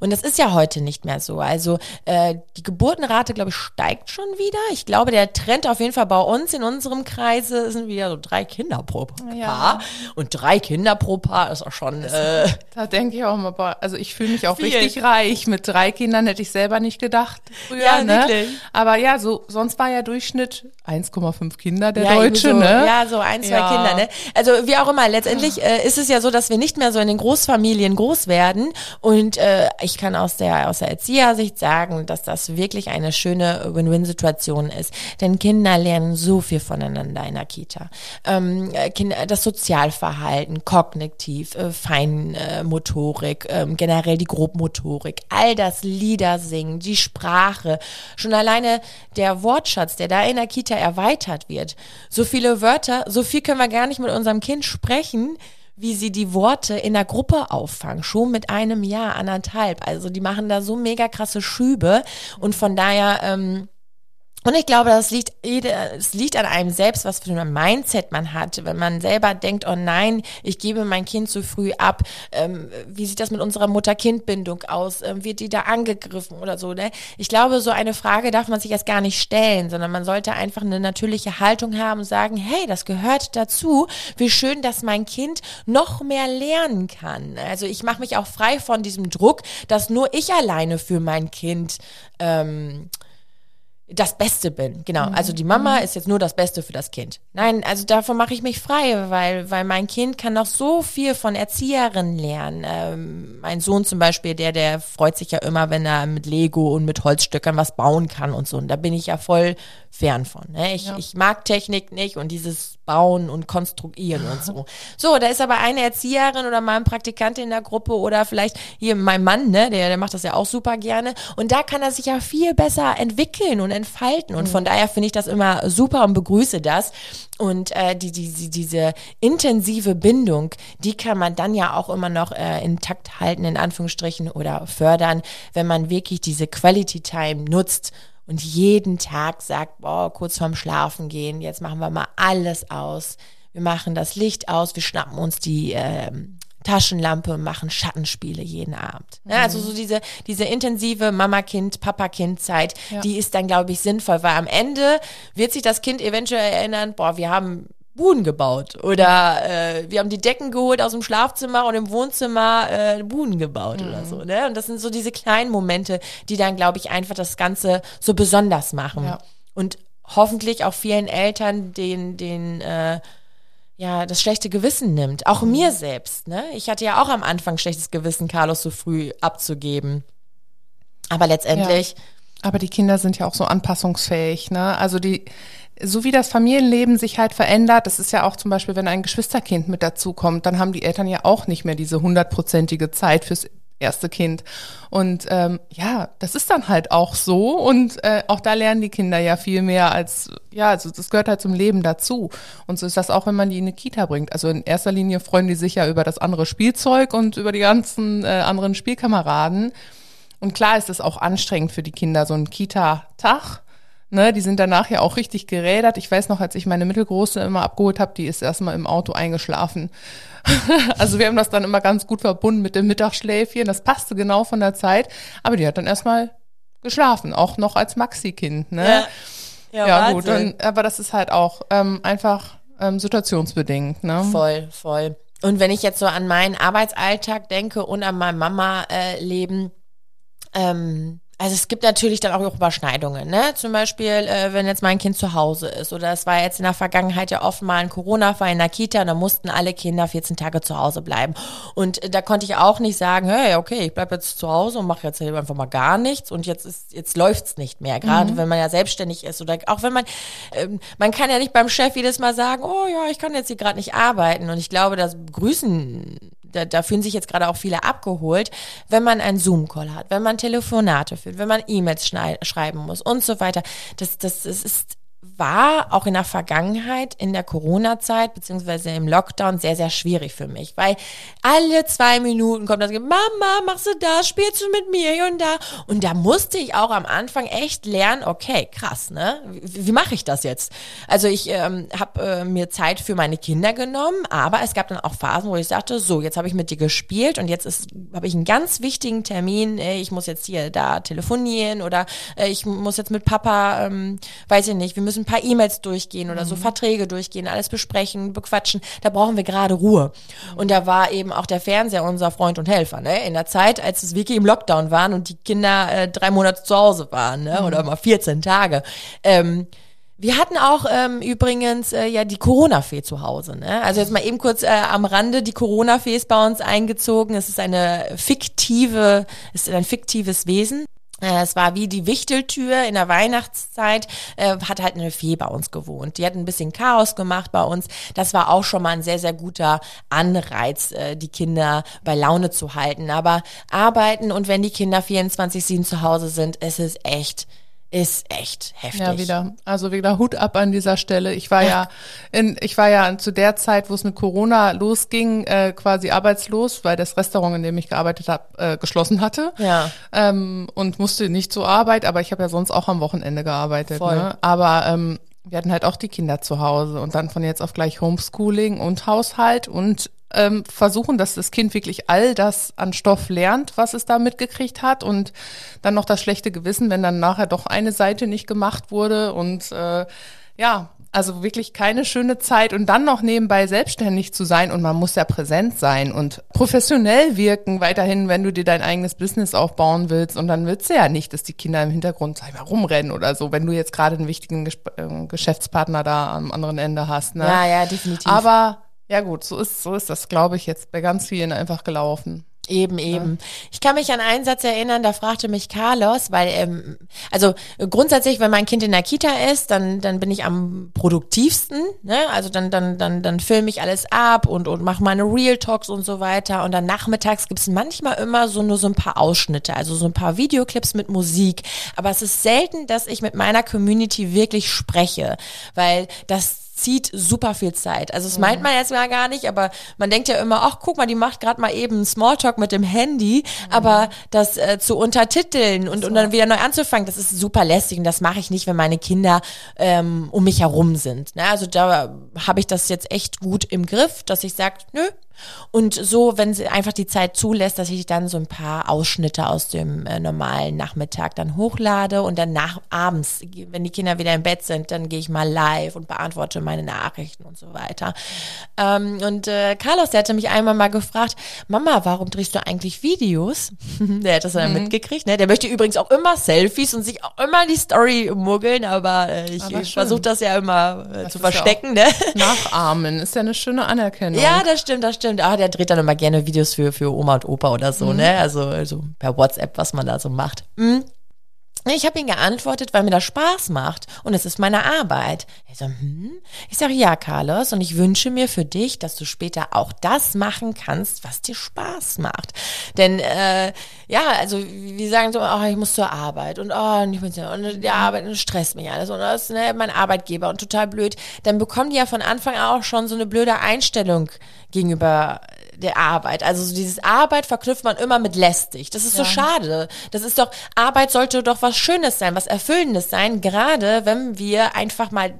Und das ist ja heute nicht mehr so. Also äh, die Geburtenrate, glaube ich, steigt schon wieder. Ich glaube, der Trend auf jeden Fall bei uns in unserem Kreise sind wieder so drei pro Paar. Ja. Und drei Kinder pro Paar ist auch schon. Äh, <laughs> Da denke ich auch mal, also ich fühle mich auch Viel. richtig reich. Mit drei Kindern hätte ich selber nicht gedacht früher, Ja, ne? wirklich. Aber ja, so sonst war ja Durchschnitt 1,5 Kinder der ja, Deutsche, so, ne? Ja, so ein, zwei Ja. Kinder, ne? Also wie auch immer, letztendlich äh, ist es ja so, dass wir nicht mehr so in den Großfamilien groß werden. Und äh, ich kann aus der, aus der Erziehersicht sagen, dass das wirklich eine schöne Win-Win-Situation ist. Denn Kinder lernen so viel voneinander in der Kita. Ähm, äh, Kinder, das Sozialverhalten, kognitiv, äh, Feinmotorik, ähm, generell die Grobmotorik, all das Lieder singen, die Sprache, schon alleine der Wortschatz, der da in der Kita erweitert wird. So viele Wörter, so viel können wir gar nicht mit unserem Kind sprechen, wie sie die Worte in der Gruppe auffangen, schon mit einem Jahr, anderthalb. Also die machen da so mega krasse Schübe und von daher, ähm, und ich glaube, das liegt, es liegt an einem selbst, was für ein Mindset man hat. Wenn man selber denkt, oh nein, ich gebe mein Kind zu früh ab, ähm, wie sieht das mit unserer Mutter-Kind-Bindung aus? Ähm, wird die da angegriffen oder so? Ne? Ich glaube, so eine Frage darf man sich erst gar nicht stellen, sondern man sollte einfach eine natürliche Haltung haben und sagen, hey, das gehört dazu. Wie schön, dass mein Kind noch mehr lernen kann. Also ich mache mich auch frei von diesem Druck, dass nur ich alleine für mein Kind ähm, das Beste bin. Genau. Also die Mama ist jetzt nur das Beste für das Kind. Nein, also davon mache ich mich frei, weil, weil mein Kind kann noch so viel von Erzieherinnen lernen. Ähm, mein Sohn zum Beispiel, der, der freut sich ja immer, wenn er mit Lego und mit Holzstückern was bauen kann und so. Und da bin ich ja voll fern von. Ne? Ich, ich mag Technik nicht und dieses Bauen und Konstruieren und so. <laughs> So, da ist aber eine Erzieherin oder mal ein Praktikant in der Gruppe oder vielleicht hier mein Mann, ne, der, der macht das ja auch super gerne. Und da kann er sich ja viel besser entwickeln und entfalten. Und von daher finde ich das immer super und begrüße das. Und äh, die, die, die, diese intensive Bindung, die kann man dann ja auch immer noch äh, intakt halten, in Anführungsstrichen, oder fördern, wenn man wirklich diese Quality Time nutzt und jeden Tag sagt, boah, kurz vorm Schlafen gehen, jetzt machen wir mal alles aus. Wir machen das Licht aus, wir schnappen uns die ähm, Taschenlampe und machen Schattenspiele jeden Abend. Ja, also so diese, diese intensive Mama-Kind, Papa-Kind-Zeit, Ja. die ist dann, glaube ich, sinnvoll, weil am Ende wird sich das Kind eventuell erinnern, boah, wir haben Buden gebaut oder äh, wir haben die Decken geholt aus dem Schlafzimmer und im Wohnzimmer äh, Buden gebaut oder so. Ne? Und das sind so diese kleinen Momente, die dann, glaube ich, einfach das Ganze so besonders machen. Ja. Und hoffentlich auch vielen Eltern den, den äh, ja, das schlechte Gewissen nimmt. Auch mir selbst, ne? Ich hatte ja auch am Anfang schlechtes Gewissen, Carlos so früh abzugeben. Aber letztendlich, Aber die Kinder sind ja auch so anpassungsfähig, ne? Also die, so wie das Familienleben sich halt verändert, das ist ja auch zum Beispiel, wenn ein Geschwisterkind mit dazukommt, dann haben die Eltern ja auch nicht mehr diese hundertprozentige Zeit fürs erste Kind. Und ähm, ja, das ist dann halt auch so. Und äh, auch da lernen die Kinder ja viel mehr als, ja, also das gehört halt zum Leben dazu. Und so ist das auch, wenn man die in eine Kita bringt. Also in erster Linie freuen die sich ja über das andere Spielzeug und über die ganzen äh, anderen Spielkameraden. Und klar ist es auch anstrengend für die Kinder, so ein Kita-Tag. Ne, die sind danach ja auch richtig gerädert. Ich weiß noch, als ich meine Mittelgroße immer abgeholt habe, die ist erstmal im Auto eingeschlafen. <laughs> also wir haben das dann immer ganz gut verbunden mit dem Mittagsschläfchen. Das passte genau von der Zeit. Aber die hat dann erstmal geschlafen, auch noch als Maxi-Kind. Ne? ja, Ja, gut, Wahnsinn. dann, aber das ist halt auch ähm, einfach ähm, situationsbedingt. Ne? Voll, voll. Und wenn ich jetzt so an meinen Arbeitsalltag denke und an mein Mama-Leben, ähm, also es gibt natürlich dann auch Überschneidungen, ne? Zum Beispiel, äh, wenn jetzt mein Kind zu Hause ist oder es war jetzt in der Vergangenheit ja oft mal ein Corona-Fall in der Kita und da mussten alle Kinder 14 Tage zu Hause bleiben. Und äh, da konnte ich auch nicht sagen, hey, okay, ich bleib jetzt zu Hause und mache jetzt einfach mal gar nichts und jetzt ist jetzt läuft's nicht mehr. Gerade wenn man ja selbstständig ist oder auch wenn man ähm, man kann ja nicht beim Chef jedes Mal sagen, oh ja, ich kann jetzt hier gerade nicht arbeiten und ich glaube, das begrüßen da, da fühlen sich jetzt gerade auch viele abgeholt, wenn man einen Zoom-Call hat, wenn man Telefonate führt, wenn man E-Mails schreiben muss und so weiter. Das, das, das ist war auch in der Vergangenheit, in der Corona-Zeit, beziehungsweise im Lockdown, sehr, sehr schwierig für mich, weil alle zwei Minuten kommt das, Mama, machst du das, spielst du mit mir hier und da? Und da musste ich auch am Anfang echt lernen, okay, krass, ne? Wie, wie mache ich das jetzt? Also ich ähm, habe äh, mir Zeit für meine Kinder genommen, aber es gab dann auch Phasen, wo ich sagte, so, jetzt habe ich mit dir gespielt und jetzt habe ich einen ganz wichtigen Termin, äh, ich muss jetzt hier da telefonieren oder äh, ich muss jetzt mit Papa, ähm, weiß ich nicht, wir müssen müssen ein paar E-Mails durchgehen oder so Verträge durchgehen, alles besprechen, bequatschen. Da brauchen wir gerade Ruhe. Und da war eben auch der Fernseher unser Freund und Helfer, ne? In der Zeit, als es wirklich im Lockdown waren und die Kinder äh, drei Monate zu Hause waren, ne? Oder mal 14 Tage. Ähm, wir hatten auch ähm, übrigens äh, ja die Corona-Fee zu Hause. Ne? Also jetzt mal eben kurz äh, am Rande, die Corona-Fee ist bei uns eingezogen. Es ist eine fiktive, es ist ein fiktives Wesen. Äh, Es war wie die Wichteltür in der Weihnachtszeit, äh, hat halt eine Fee bei uns gewohnt. Die hat ein bisschen Chaos gemacht bei uns. Das war auch schon mal ein sehr, sehr guter Anreiz, äh, die Kinder bei Laune zu halten. Aber arbeiten und wenn die Kinder 24-7 zu Hause sind, es ist echt ist echt heftig. Ja, wieder. Also wieder Hut ab an dieser Stelle. Ich war ja, in, ich war ja zu der Zeit, wo es mit Corona losging, äh, quasi arbeitslos, weil das Restaurant, in dem ich gearbeitet habe, äh, geschlossen hatte. Ja. Ähm, und musste nicht zur Arbeit, aber ich habe ja sonst auch am Wochenende gearbeitet. Voll. Ne? Aber ähm, wir hatten halt auch die Kinder zu Hause und dann von jetzt auf gleich Homeschooling und Haushalt und ähm, versuchen, dass das Kind wirklich all das an Stoff lernt, was es da mitgekriegt hat und dann noch das schlechte Gewissen, wenn dann nachher doch eine Seite nicht gemacht wurde und äh, ja, also wirklich keine schöne Zeit und dann noch nebenbei selbstständig zu sein und man muss ja präsent sein und professionell wirken weiterhin, wenn du dir dein eigenes Business aufbauen willst und dann willst du ja nicht, dass die Kinder im Hintergrund sag ich mal, rumrennen oder so, wenn du jetzt gerade einen wichtigen äh, Geschäftspartner da am anderen Ende hast. Ne? Ja, ja, definitiv. Aber ja gut, so ist, so ist das, glaube ich, jetzt bei ganz vielen einfach gelaufen. Eben, eben. Ich kann mich an einen Satz erinnern, da fragte mich Carlos, weil, ähm, also grundsätzlich, wenn mein Kind in der Kita ist, dann, dann bin ich am produktivsten, ne? Also dann, dann, dann, dann filme ich alles ab und, und mache meine Real Talks und so weiter. Und dann nachmittags gibt's manchmal immer so nur so ein paar Ausschnitte, also so ein paar Videoclips mit Musik. Aber es ist selten, dass ich mit meiner Community wirklich spreche, weil das zieht super viel Zeit. Also das meint man jetzt mal gar nicht, aber man denkt ja immer, ach guck mal, die macht gerade mal eben Smalltalk mit dem Handy, aber das äh, zu untertiteln und, und dann wieder neu anzufangen, das ist super lästig und das mache ich nicht, wenn meine Kinder ähm, um mich herum sind. Ne? Also da habe ich das jetzt echt gut im Griff, dass ich sage, nö, und so, wenn sie einfach die Zeit zulässt, dass ich dann so ein paar Ausschnitte aus dem äh, normalen Nachmittag dann hochlade und dann nach abends, wenn die Kinder wieder im Bett sind, dann gehe ich mal live und beantworte meine Nachrichten und so weiter. Ähm, und äh, Carlos, der hatte mich einmal mal gefragt, Mama, warum drehst du eigentlich Videos? <laughs> der hat das dann mitgekriegt, ne? Der möchte übrigens auch immer Selfies und sich auch immer die Story muggeln, aber äh, ich, ich versuche das ja immer äh, zu ist ja verstecken, ne? Nachahmen ist ja eine schöne Anerkennung. Ja, das stimmt, das stimmt. Ah, der dreht dann immer gerne Videos für, für Oma und Opa oder so, ne? Also, also per WhatsApp, was man da so macht. Mhm. Ich habe ihm geantwortet, weil mir das Spaß macht und es ist meine Arbeit. Er so, hm? Ich sage, ja, Carlos, und ich wünsche mir für dich, dass du später auch das machen kannst, was dir Spaß macht. Denn äh, ja, also wir sagen so, oh, ich muss zur Arbeit und oh, und ich muss und die Arbeit und stresst mich alles und das ist ne, mein Arbeitgeber und total blöd. Dann bekommen die ja von Anfang an auch schon so eine blöde Einstellung gegenüber der Arbeit. Also so dieses Arbeit verknüpft man immer mit lästig. Das ist so schade. Das ist doch, Arbeit sollte doch was Schönes sein, was Erfüllendes sein, gerade wenn wir einfach mal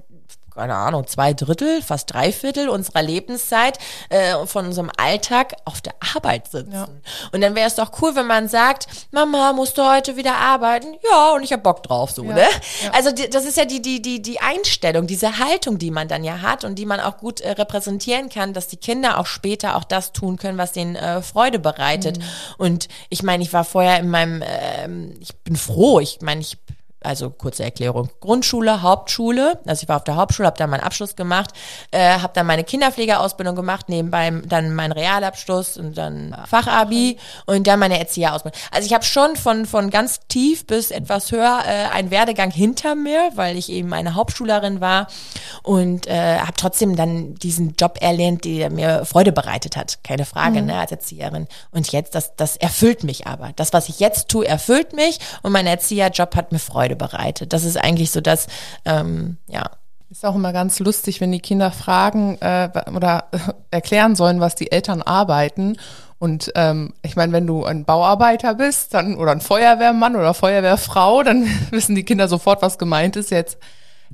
keine Ahnung, zwei Drittel, fast drei Viertel unserer Lebenszeit äh, von unserem Alltag auf der Arbeit sitzen. Ja. Und dann wäre es doch cool, wenn man sagt, Mama, musst du heute wieder arbeiten? Ja, und ich hab Bock drauf, so, ne? Also die, das ist ja die, die, die, die Einstellung, diese Haltung, die man dann ja hat und die man auch gut äh, repräsentieren kann, dass die Kinder auch später auch das tun können, was denen äh, Freude bereitet. Und ich meine, ich war vorher in meinem, ähm, ich bin froh, ich meine, ich also kurze Erklärung, Grundschule, Hauptschule, also ich war auf der Hauptschule, habe dann meinen Abschluss gemacht, äh, habe dann meine Kinderpflegeausbildung gemacht, nebenbei dann meinen Realabschluss und dann Fachabi und dann meine Erzieherausbildung. Also ich habe schon von von ganz tief bis etwas höher äh, einen Werdegang hinter mir, weil ich eben eine Hauptschülerin war und äh, habe trotzdem dann diesen Job erlernt, der mir Freude bereitet hat, keine Frage, ne, als Erzieherin. Und jetzt, das, das erfüllt mich aber. Das, was ich jetzt tue, erfüllt mich und mein Erzieherjob hat mir Freude bereitet. Das ist eigentlich so das, ähm, ja. Ist auch immer ganz lustig, wenn die Kinder fragen äh, oder <laughs> erklären sollen, was die Eltern arbeiten. Und ähm, ich meine, wenn du ein Bauarbeiter bist, dann oder ein Feuerwehrmann oder Feuerwehrfrau, dann <laughs> wissen die Kinder sofort, was gemeint ist. Jetzt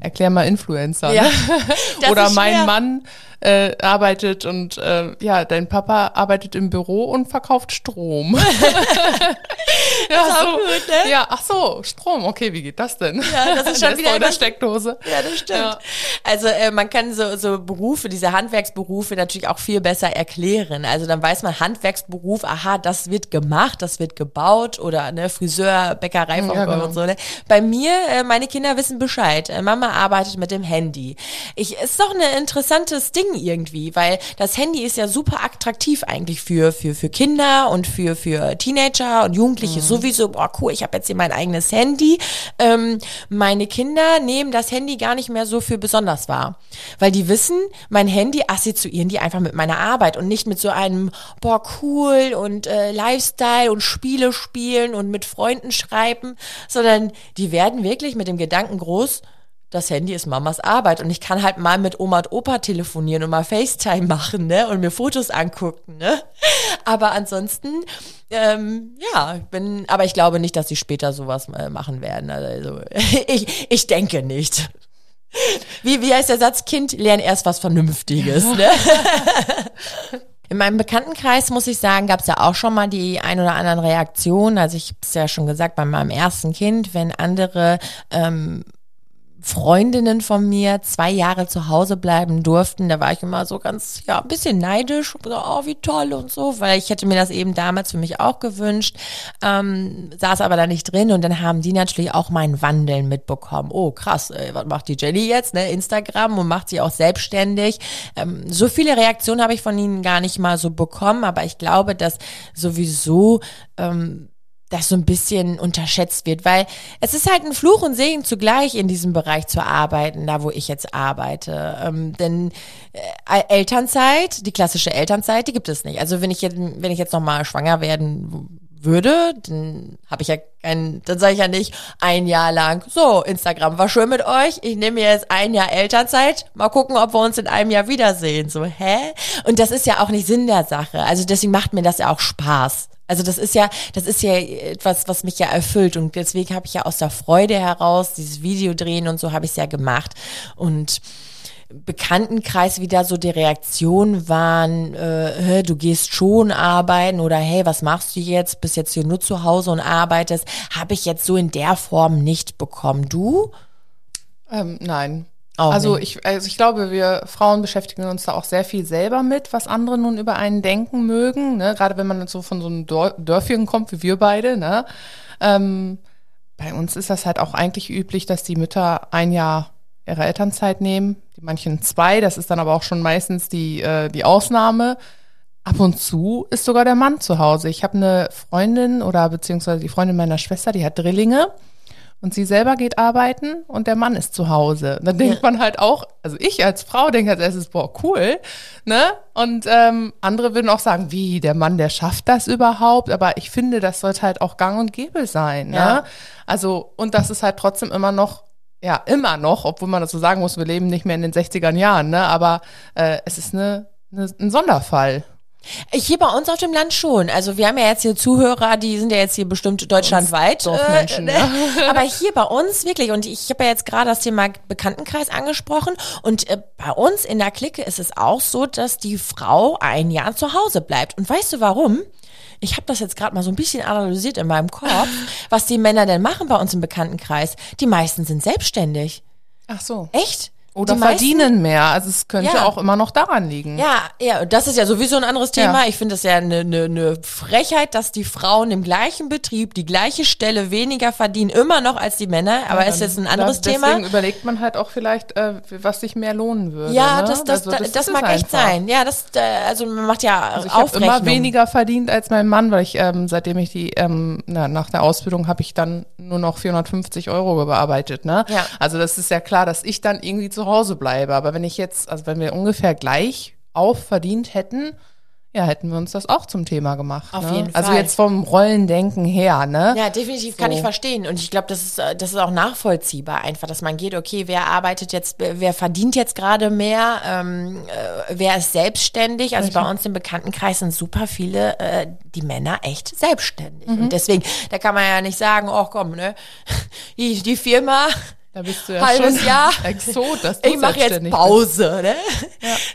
erklär mal Influencer. Ja, ne? <laughs> Oder mein. Mann äh, arbeitet und äh, ja, dein Papa arbeitet im Büro und verkauft Strom. <laughs> <laughs> ja, so, gut, ne? ja, ach so, Strom, okay, wie geht das denn? Ja, das ist <laughs> schon Der wieder was- Steckdose. Ja, das stimmt. Ja. Also äh, man kann so, so Berufe, diese Handwerksberufe natürlich auch viel besser erklären. Also dann weiß man Handwerksberuf, aha, das wird gemacht, das wird gebaut oder ne, Friseur, Bäckerei Ja, genau. und so. Ne? Bei mir, äh, meine Kinder wissen Bescheid. Äh, Mama arbeitet mit dem Handy. Ich ist doch ein interessantes Ding irgendwie, weil das Handy ist ja super attraktiv eigentlich für für für Kinder und für für Teenager und Jugendliche sowieso. Boah, cool, ich habe jetzt hier mein eigenes Handy. Ähm, meine Kinder nehmen das Handy gar nicht mehr so für besonders wahr, weil die wissen, mein Handy assoziieren die einfach mit meiner Arbeit und nicht mit so einem boah cool und äh, Lifestyle und Spiele spielen und mit Freunden schreiben, sondern die werden wirklich mit dem Gedanken groß, das Handy ist Mamas Arbeit und ich kann halt mal mit Oma und Opa telefonieren und mal FaceTime machen, ne, und mir Fotos angucken, ne. Aber ansonsten, ähm, ja, ich bin, aber ich glaube nicht, dass sie später sowas äh, machen werden. Also <laughs> ich, ich denke nicht. Wie, wie heißt der Satz? Kind, lern erst was Vernünftiges, ne? <laughs> In meinem Bekanntenkreis, muss ich sagen, gab es ja auch schon mal die ein oder anderen Reaktionen. Also ich habe es ja schon gesagt, bei meinem ersten Kind, wenn andere ähm, Freundinnen von mir zwei Jahre zu Hause bleiben durften, da war ich immer so ganz, ja, ein bisschen neidisch, und so, oh, wie toll und so, weil ich hätte mir das eben damals für mich auch gewünscht, ähm, saß aber da nicht drin und dann haben die natürlich auch mein Wandeln mitbekommen. Oh, krass, ey, was macht die Jenny jetzt, ne, Instagram und macht sie auch selbstständig. Ähm, so viele Reaktionen habe ich von ihnen gar nicht mal so bekommen, aber ich glaube, dass sowieso ähm, das so ein bisschen unterschätzt wird, weil es ist halt ein Fluch und Segen zugleich in diesem Bereich zu arbeiten, da wo ich jetzt arbeite. Ähm, denn äh, Elternzeit, die klassische Elternzeit, die gibt es nicht. Also wenn ich jetzt, wenn ich jetzt nochmal schwanger werden würde, dann habe ich ja kein, dann sage ich ja nicht ein Jahr lang, so, Instagram war schön mit euch, ich nehme mir jetzt ein Jahr Elternzeit, mal gucken, ob wir uns in einem Jahr wiedersehen. So, hä? Und das ist ja auch nicht Sinn der Sache. Also deswegen macht mir das ja auch Spaß. Also das ist ja, das ist ja etwas, was mich ja erfüllt und deswegen habe ich ja aus der Freude heraus dieses Video drehen und so habe ich es ja gemacht und Bekanntenkreis wieder so die Reaktion waren, äh, du gehst schon arbeiten oder hey, was machst du jetzt? Bist jetzt hier nur zu Hause und arbeitest, habe ich jetzt so in der Form nicht bekommen. Du? Ähm, nein. Auch also nicht. ich, also ich glaube, wir Frauen beschäftigen uns da auch sehr viel selber mit, was andere nun über einen denken mögen. Ne? Gerade wenn man so von so einem Dörfchen kommt, wie wir beide. Ne? Ähm, bei uns ist das halt auch eigentlich üblich, dass die Mütter ein Jahr ihre Elternzeit nehmen, die manchen zwei. Das ist dann aber auch schon meistens die, äh, die Ausnahme. Ab und zu ist sogar der Mann zu Hause. Ich habe eine Freundin oder beziehungsweise die Freundin meiner Schwester, die hat Drillinge. Und sie selber geht arbeiten und der Mann ist zu Hause. Dann denkt man halt auch, also ich als Frau denke als erstes, boah, cool, ne? Und ähm, andere würden auch sagen, wie, der Mann, der schafft das überhaupt? Aber ich finde, das sollte halt auch gang und gäbe sein, ne? Ja. Also, und das ist halt trotzdem immer noch, ja, immer noch, obwohl man das so sagen muss, wir leben nicht mehr in den 60ern Jahren, ne? Aber äh, es ist eine, eine, ein Sonderfall. Hier bei uns auf dem Land schon. Also wir haben ja jetzt hier Zuhörer, die sind ja jetzt hier bestimmt deutschlandweit. Dorfmenschen, äh, ja. <laughs> Aber hier bei uns wirklich, und ich habe ja jetzt gerade das Thema Bekanntenkreis angesprochen, und äh, bei uns in der Clique ist es auch so, dass die Frau ein Jahr zu Hause bleibt. Und weißt du warum? Ich habe das jetzt gerade mal so ein bisschen analysiert in meinem Kopf, <laughs> was die Männer denn machen bei uns im Bekanntenkreis. Die meisten sind selbstständig. Ach so. Echt? Oder die meisten- verdienen mehr. Also es könnte Ja. auch immer noch daran liegen. Ja, ja, das ist ja sowieso ein anderes Thema. Ja. Ich finde es ja eine ne, ne Frechheit, dass die Frauen im gleichen Betrieb die gleiche Stelle weniger verdienen, immer noch als die Männer. Aber ist jetzt ein anderes Da- Thema. Deswegen überlegt man halt auch vielleicht, äh, was sich mehr lohnen würde. Ja, ne? das, das, Also das, das mag echt sein. Ja, das, äh, also man macht ja Also ich habe immer weniger verdient als mein Mann, weil ich, ähm, seitdem ich die, ähm, na, nach der Ausbildung habe ich dann nur noch 450 Euro bearbeitet, ne? Ja. Also das ist ja klar, dass ich dann irgendwie zu Hause bleibe. Aber wenn ich jetzt, also wenn wir ungefähr gleich auf verdient hätten, ja, hätten wir uns das auch zum Thema gemacht. Auf ne? jeden Also Fall. jetzt vom Rollendenken her, ne? Ja, definitiv kann So. ich verstehen. Und ich glaube, das ist, äh, das ist auch nachvollziehbar einfach, dass man geht, okay, wer arbeitet jetzt, wer verdient jetzt gerade mehr, ähm, äh, wer ist selbstständig. Also bei uns im Bekanntenkreis sind super viele, äh, die Männer echt selbstständig. Und deswegen, da kann man ja nicht sagen, oh komm, ne, <laughs> die, die Firma, Da bist du ja halbes schon Jahr. <laughs> Exot, dass du Ich mache jetzt Pause, ne?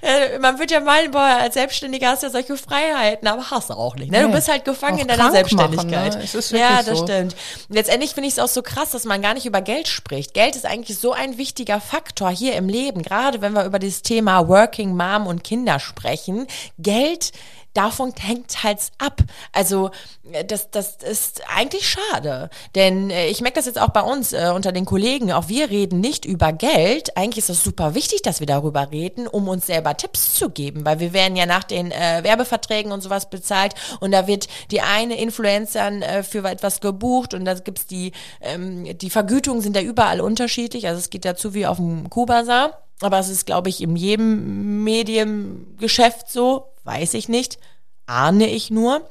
Äh, Man wird ja meinen, boah, als Selbstständiger hast du ja solche Freiheiten, aber hast du auch nicht. Ne? Du bist halt gefangen Auch in deiner Selbstständigkeit. machen, ne? Es ist ja, das so. stimmt. Letztendlich finde ich es auch so krass, dass man gar nicht über Geld spricht. Geld ist eigentlich so ein wichtiger Faktor hier im Leben, gerade wenn wir über dieses Thema Working Mom und Kinder sprechen. Geld davon hängt halt ab. Also äh, das, das ist eigentlich schade, denn äh, ich merke das jetzt auch bei uns äh, unter den Kollegen. Auch wir reden nicht über Geld. Eigentlich ist es super wichtig, dass wir darüber reden, um uns selber Tipps zu geben, weil wir werden ja nach den äh, Werbeverträgen und sowas bezahlt und da wird die eine Influencerin äh, für etwas gebucht und da gibt's die ähm, die Vergütungen sind ja überall unterschiedlich. Also es geht dazu wie auf dem Kubasar. Aber es ist, glaube ich, in jedem Mediengeschäft so, weiß ich nicht, ahne ich nur.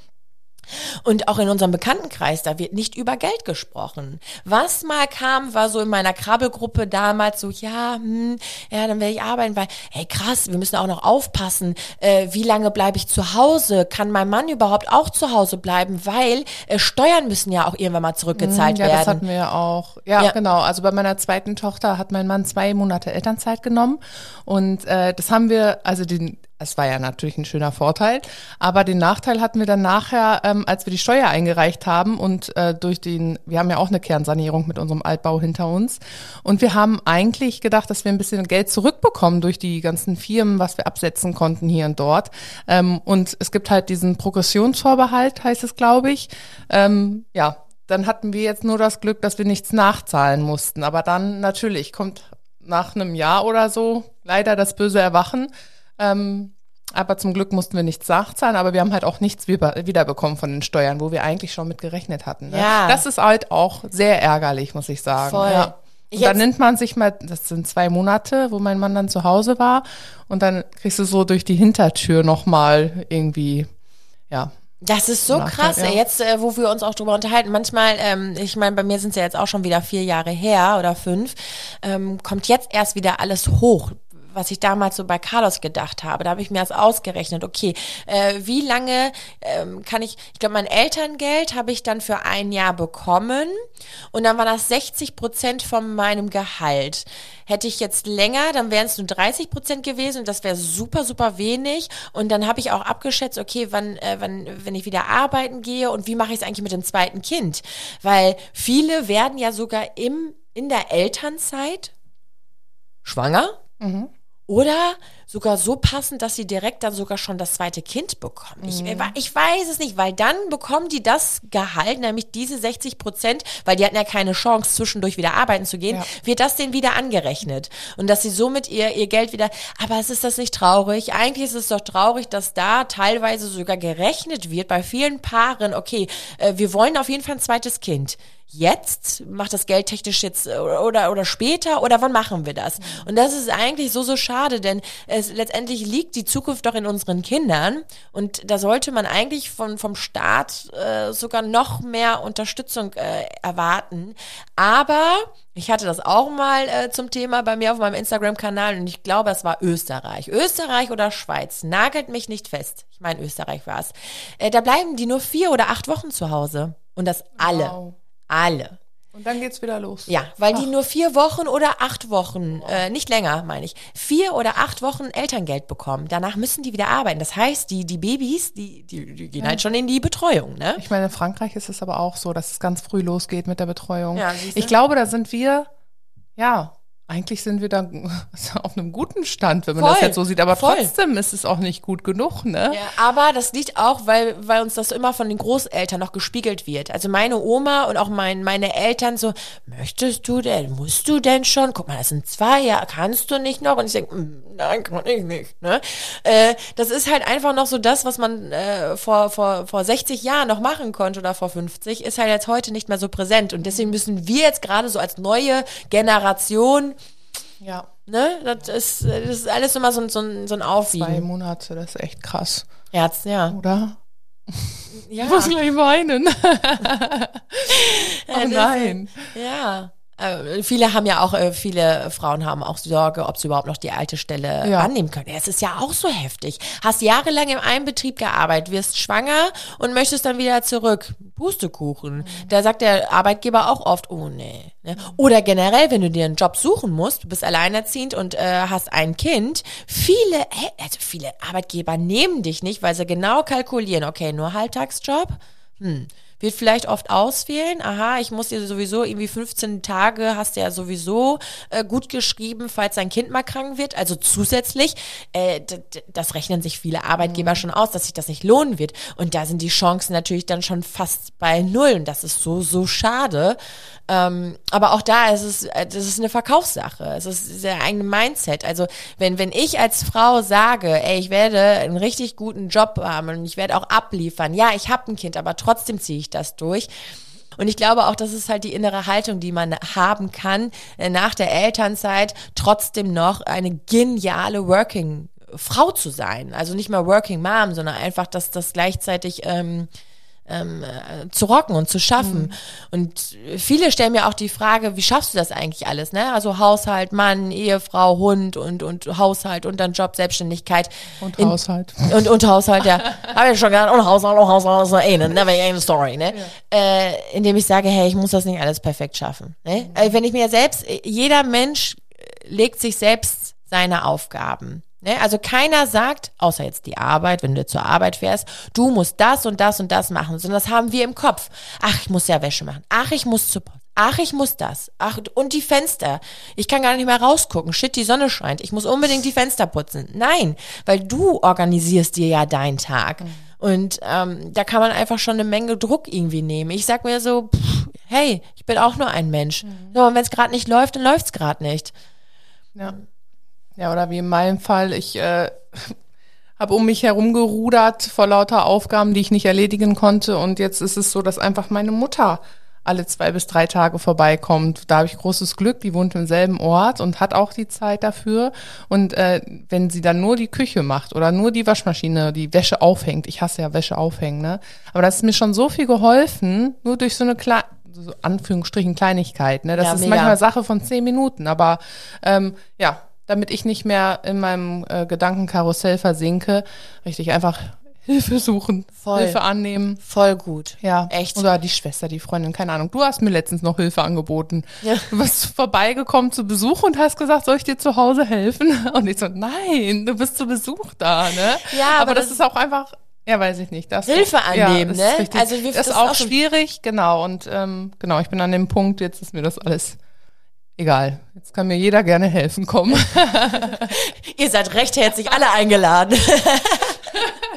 Und auch in unserem Bekanntenkreis, da wird nicht über Geld gesprochen. Was mal kam, war so in meiner Krabbelgruppe damals so, ja, hm, ja, dann werde ich arbeiten, weil, hey krass, wir müssen auch noch aufpassen, äh, wie lange bleibe ich zu Hause? Kann mein Mann überhaupt auch zu Hause bleiben? Weil äh, Steuern müssen ja auch irgendwann mal zurückgezahlt Ja, das werden. hatten wir ja auch. Ja, Ja. genau. Also bei meiner zweiten Tochter hat mein Mann zwei Monate Elternzeit genommen. Und äh, das haben wir, also den, es war ja natürlich ein schöner Vorteil, aber den Nachteil hatten wir dann nachher, ähm, als wir die Steuer eingereicht haben und äh, durch den, wir haben ja auch eine Kernsanierung mit unserem Altbau hinter uns. Und wir haben eigentlich gedacht, dass wir ein bisschen Geld zurückbekommen durch die ganzen Firmen, was wir absetzen konnten hier und dort. Ähm, und es gibt halt diesen Progressionsvorbehalt, heißt es, glaube ich. Ähm, ja, dann hatten wir jetzt nur das Glück, dass wir nichts nachzahlen mussten. Aber dann natürlich kommt nach einem Jahr oder so leider das böse Erwachen. Ähm, aber zum Glück mussten wir nichts nachzahlen, aber wir haben halt auch nichts wieder- wiederbekommen von den Steuern, wo wir eigentlich schon mit gerechnet hatten. Ne? Ja. Das ist halt auch sehr ärgerlich, muss ich sagen. Voll. Ja. Und dann nimmt man sich mal, das sind zwei Monate, wo mein Mann dann zu Hause war, und dann kriegst du so durch die Hintertür nochmal irgendwie, ja, Das ist so krass, ja. jetzt, äh, wo wir uns auch drüber unterhalten. Manchmal, ähm, ich meine, bei mir sind es ja jetzt auch schon wieder vier Jahre her oder fünf, ähm, kommt jetzt erst wieder alles hoch was ich damals so bei Carlos gedacht habe. Da habe ich mir das ausgerechnet. Okay, äh, wie lange ähm, kann ich, ich glaube, mein Elterngeld habe ich dann für ein Jahr bekommen und dann war das 60 Prozent von meinem Gehalt. Hätte ich jetzt länger, dann wären es nur 30 Prozent gewesen und das wäre super, super wenig. Und dann habe ich auch abgeschätzt, okay, wann, äh, wann, wenn ich wieder arbeiten gehe und wie mache ich es eigentlich mit dem zweiten Kind? Weil viele werden ja sogar im, in der Elternzeit schwanger. Oder sogar so passend, dass sie direkt dann sogar schon das zweite Kind bekommen. Ich, Mhm. ich weiß es nicht, weil dann bekommen die das Gehalt, nämlich diese 60 Prozent, weil die hatten ja keine Chance, zwischendurch wieder arbeiten zu gehen, Ja. wird das denen wieder angerechnet. Und dass sie somit ihr, ihr Geld wieder, aber es ist das nicht traurig. Eigentlich ist es doch traurig, dass da teilweise sogar gerechnet wird bei vielen Paaren, okay, äh, wir wollen auf jeden Fall ein zweites Kind jetzt? Macht das Geld technisch jetzt äh, oder, oder später oder wann machen wir das? Und das ist eigentlich so, so schade, denn es letztendlich liegt die Zukunft doch in unseren Kindern und da sollte man eigentlich von, vom Staat äh, sogar noch mehr Unterstützung äh, erwarten. Aber ich hatte das auch mal äh, zum Thema bei mir auf meinem Instagram-Kanal und ich glaube, es war Österreich. Österreich oder Schweiz, nagelt mich nicht fest. Ich meine, Österreich war es. Äh, da bleiben die nur vier oder acht Wochen zu Hause. Und das alle. Wow. Alle. Und dann geht's wieder los. Ja, weil die nur vier Wochen oder acht Wochen, äh, nicht länger, meine ich, vier oder acht Wochen Elterngeld bekommen. Danach müssen die wieder arbeiten. Das heißt, die, die Babys, die, die, die gehen halt schon in die Betreuung, ne? Ich meine, in Frankreich ist es aber auch so, dass es ganz früh losgeht mit der Betreuung. Ja, ich glaube, da sind wir, ja, eigentlich sind wir da <laughs> auf einem guten Stand, wenn man das Voll, jetzt so sieht. Aber voll. trotzdem ist es auch nicht gut genug, ne? Ja, aber das liegt auch, weil, weil uns das immer von den Großeltern noch gespiegelt wird. Also meine Oma und auch mein, meine Eltern so, möchtest du denn, musst du denn schon? Guck mal, das sind zwei Jahre, kannst du nicht noch? Und ich denke, "Mm, nein, kann ich nicht. Ne? Äh, das ist halt einfach noch so das, was man äh, vor, vor, vor 60 Jahren noch machen konnte oder vor 50, ist halt jetzt heute nicht mehr so präsent. Und deswegen müssen wir jetzt gerade so als neue Generation, Ja. ne, das ist, das ist alles immer so, ein- so, ein- so ein Zwei Aufwiegen. Monate, das ist echt krass, Herz, ja. oder? ja. <laughs> Ich muss gleich weinen. <laughs> oh ist- nein. Ja, Äh, viele haben ja auch, äh, viele Frauen haben auch Sorge, ob sie überhaupt noch die alte Stelle Ja. annehmen können. Es ist ja auch so heftig. Hast jahrelang in einem Betrieb gearbeitet, wirst schwanger und möchtest dann wieder zurück. Pustekuchen. Da sagt der Arbeitgeber auch oft, oh nee. Ne? Oder generell, wenn du dir einen Job suchen musst, du bist alleinerziehend und äh, hast ein Kind, viele, äh, also viele Arbeitgeber nehmen dich nicht, weil sie genau kalkulieren, okay, nur Halbtagsjob, hm, wird vielleicht oft auswählen. Aha, ich muss dir sowieso irgendwie 15 Tage hast du ja sowieso äh, gut geschrieben, falls dein Kind mal krank wird. Also zusätzlich, äh, das rechnen sich viele Arbeitgeber schon aus, dass sich das nicht lohnen wird. Und da sind die Chancen natürlich dann schon fast bei null. Und das ist so, so schade. Ähm, aber auch da ist es, äh, das ist eine Verkaufssache. Es ist der eigene Mindset. Also wenn, wenn ich als Frau sage, ey, ich werde einen richtig guten Job haben und ich werde auch abliefern, ja, ich habe ein Kind, aber trotzdem ziehe ich das durch. Und ich glaube auch, das ist halt die innere Haltung, die man haben kann, äh, nach der Elternzeit trotzdem noch eine geniale Working Frau zu sein. Also nicht mal Working Mom, sondern einfach, dass das gleichzeitig ähm, ähm, äh, zu rocken und zu schaffen. Und viele stellen mir auch die Frage, wie schaffst du das eigentlich alles? Ne? Also Haushalt, Mann, Ehefrau, Hund und, und Haushalt und dann Job, Selbstständigkeit. Und In- Haushalt. und, und Haushalt, ja. <laughs> Habe ich schon gehört. Und Haushalt, und Haushalt so eine, never ending story, ne? Äh, indem ich sage, hey, ich muss das nicht alles perfekt schaffen. Ne? Äh, wenn ich mir selbst, jeder Mensch legt sich selbst seine Aufgaben. Ne? Also keiner sagt, außer jetzt die Arbeit, wenn du zur Arbeit fährst, du musst das und das und das machen, sondern das haben wir im Kopf. Ach, ich muss ja Wäsche machen. Ach, ich muss zu Post. Ach, ich muss das. Ach, und die Fenster. Ich kann gar nicht mehr rausgucken. Shit, die Sonne scheint. Ich muss unbedingt die Fenster putzen. Nein, weil du organisierst dir ja deinen Tag. Und ähm, da kann man einfach schon eine Menge Druck irgendwie nehmen. Ich sag mir so, pff, hey, ich bin auch nur ein Mensch. So, und wenn es gerade nicht läuft, dann läuft's gerade nicht. Ja. Ja, oder wie in meinem Fall, ich äh, <laughs> habe um mich herum gerudert vor lauter Aufgaben, die ich nicht erledigen konnte. Und jetzt ist es so, dass einfach meine Mutter alle zwei bis drei Tage vorbeikommt. Da habe ich großes Glück, die wohnt im selben Ort und hat auch die Zeit dafür. Und äh, wenn sie dann nur die Küche macht oder nur die Waschmaschine, die Wäsche aufhängt, ich hasse ja Wäsche aufhängen, ne? Aber das ist mir schon so viel geholfen, nur durch so eine kleine so Anführungsstrichen Kleinigkeit, ne? Das Ja, ist mega. manchmal Sache von zehn Minuten, aber ähm, ja, damit ich nicht mehr in meinem äh, Gedankenkarussell versinke, richtig einfach Hilfe suchen, Voll. Hilfe annehmen. Voll gut. Ja, Echt. Oder die Schwester, die Freundin, keine Ahnung. Du hast mir letztens noch Hilfe angeboten. Ja. Du bist vorbeigekommen zu Besuch und hast gesagt, soll ich dir zu Hause helfen? <laughs> Und ich so, nein, du bist zu Besuch da, ne? Ja, aber das, das- ist auch einfach, ja, weiß ich nicht. Das Hilfe annehmen, das ne? Also wir- das ist das ist auch, auch schwierig, genau. Und ähm, genau, ich bin an dem Punkt, jetzt ist mir das alles egal. Jetzt kann mir jeder gerne helfen kommen. <laughs> Ihr seid recht herzlich alle eingeladen. <laughs>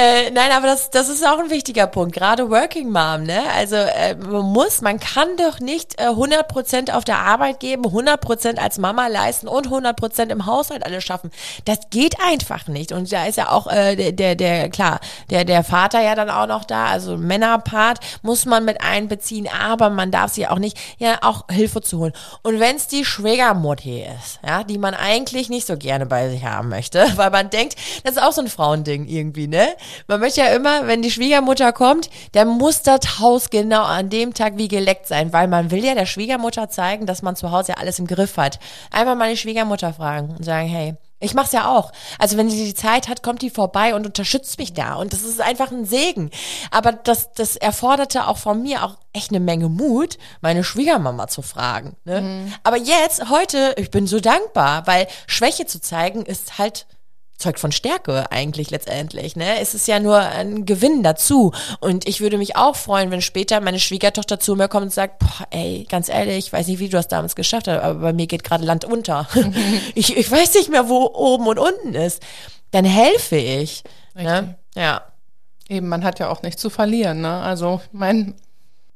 Äh, nein, aber das, das ist auch ein wichtiger Punkt, gerade Working Mom, ne? Also äh, man muss, man kann doch nicht äh, 100% auf der Arbeit geben, 100% als Mama leisten und 100% im Haushalt alles schaffen. Das geht einfach nicht. Und da ist ja auch äh, der, der, der, klar, der, der Vater ja dann auch noch da, also Männerpart muss man mit einbeziehen, aber man darf sie auch nicht, ja, auch Hilfe zu holen. Und wenn es die Schwiegermutti ist, ja, die man eigentlich nicht so gerne bei sich haben möchte, <laughs> weil man denkt, das ist auch so ein Frauending irgendwie, ne? Man möchte ja immer, wenn die Schwiegermutter kommt, dann muss das Haus genau an dem Tag wie geleckt sein, weil man will ja der Schwiegermutter zeigen, dass man zu Hause ja alles im Griff hat. Einfach mal die Schwiegermutter fragen und sagen, hey, ich mach's ja auch. Also wenn sie die Zeit hat, kommt die vorbei und unterstützt mich da. Und das ist einfach ein Segen. Aber das, das erforderte auch von mir auch echt eine Menge Mut, meine Schwiegermama zu fragen. Ne? Aber jetzt, heute, ich bin so dankbar, weil Schwäche zu zeigen ist halt zeugt von Stärke eigentlich letztendlich, ne? Es ist ja nur ein Gewinn dazu. Und ich würde mich auch freuen, wenn später meine Schwiegertochter zu mir kommt und sagt, boah, ey, ganz ehrlich, ich weiß nicht, wie du das damals geschafft hast, aber bei mir geht gerade Land unter. <laughs> ich, ich weiß nicht mehr, wo oben und unten ist. Dann helfe ich. Ne? Ja. Eben, man hat ja auch nichts zu verlieren, ne? Also, mein,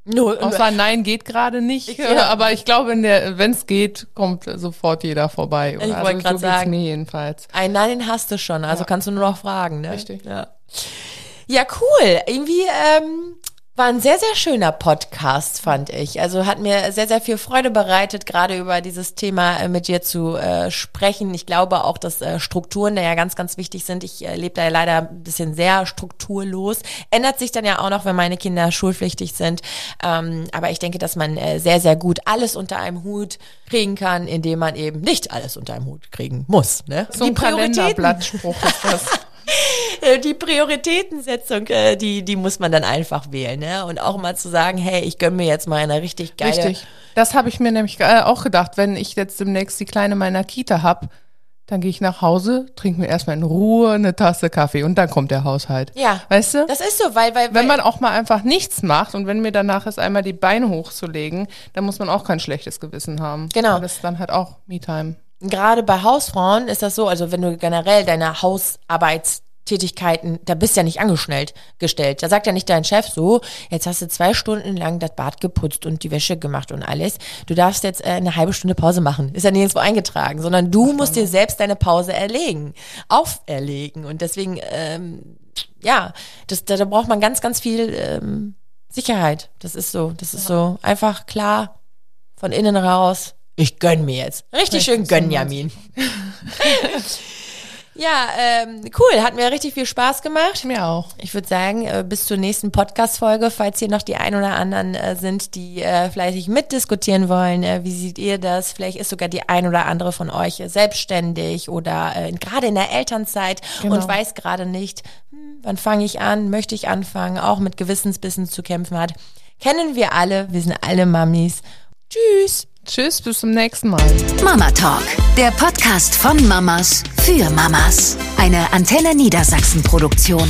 Nur, außer Nein geht gerade nicht. Ja. äh, Aber ich glaube, wenn es geht, kommt sofort jeder vorbei. Ich Oder? wollte also, geht's sagen. mir jedenfalls. Ein Nein, hast du schon, also Ja. kannst du nur noch fragen, ne? Richtig. Ja. Ja, cool. Irgendwie, ähm, War ein sehr, sehr schöner Podcast, fand ich. Also hat mir sehr, sehr viel Freude bereitet, gerade über dieses Thema äh, mit dir zu äh, sprechen. Ich glaube auch, dass äh, Strukturen da ja ganz, ganz wichtig sind. Ich äh, lebe da ja leider ein bisschen sehr strukturlos. Ändert sich dann ja auch noch, wenn meine Kinder schulpflichtig sind. Ähm, aber ich denke, dass man äh, sehr, sehr gut alles unter einem Hut kriegen kann, indem man eben nicht alles unter einem Hut kriegen muss. Ne? So ein Kalenderblattspruch ist das. <laughs> Äh, die Prioritätensetzung, äh, die, die muss man dann einfach wählen, ne? Und auch mal zu sagen, hey, ich gönn mir jetzt mal eine richtig geile. Richtig. Das habe ich mir nämlich äh, auch gedacht, wenn ich jetzt demnächst die Kleine meiner Kita hab, dann gehe ich nach Hause, trinke mir erstmal in Ruhe eine Tasse Kaffee und dann kommt der Haushalt. Ja. Weißt du? Das ist so, weil, weil, weil wenn man auch mal einfach nichts macht und wenn mir danach ist, einmal die Beine hochzulegen, dann muss man auch kein schlechtes Gewissen haben. Genau. Aber das ist dann halt auch Me-Time. gerade bei Hausfrauen ist das so, also wenn du generell deine Hausarbeitstätigkeiten, da bist ja nicht angestellt gestellt. Da sagt ja nicht dein Chef so, jetzt hast du zwei Stunden lang das Bad geputzt und die Wäsche gemacht und alles. Du darfst jetzt äh, eine halbe Stunde Pause machen. Ist ja nirgendwo eingetragen, sondern du musst dir selbst deine Pause erlegen, auferlegen. Und deswegen, ähm, ja, das, da, da braucht man ganz, ganz viel ähm, Sicherheit. Das ist so, das ist so einfach klar von innen raus. Ich gönn mir jetzt. Richtig schön gönnen, Jamin. <laughs> ja, ähm, cool. Hat mir richtig viel Spaß gemacht. Mir auch. Ich würde sagen, äh, bis zur nächsten Podcast-Folge, falls hier noch die ein oder anderen äh, sind, die äh, fleißig mitdiskutieren wollen, äh, wie seht ihr das? Vielleicht ist sogar die ein oder andere von euch selbstständig oder äh, gerade in der Elternzeit Genau. und weiß gerade nicht, hm, wann fange ich an, möchte ich anfangen, auch mit Gewissensbissen zu kämpfen hat. Kennen wir alle, wir sind alle Mamis. Tschüss. Tschüss, bis zum nächsten Mal. Mama Talk, der Podcast von Mamas für Mamas. Eine Antenne Niedersachsen Produktion.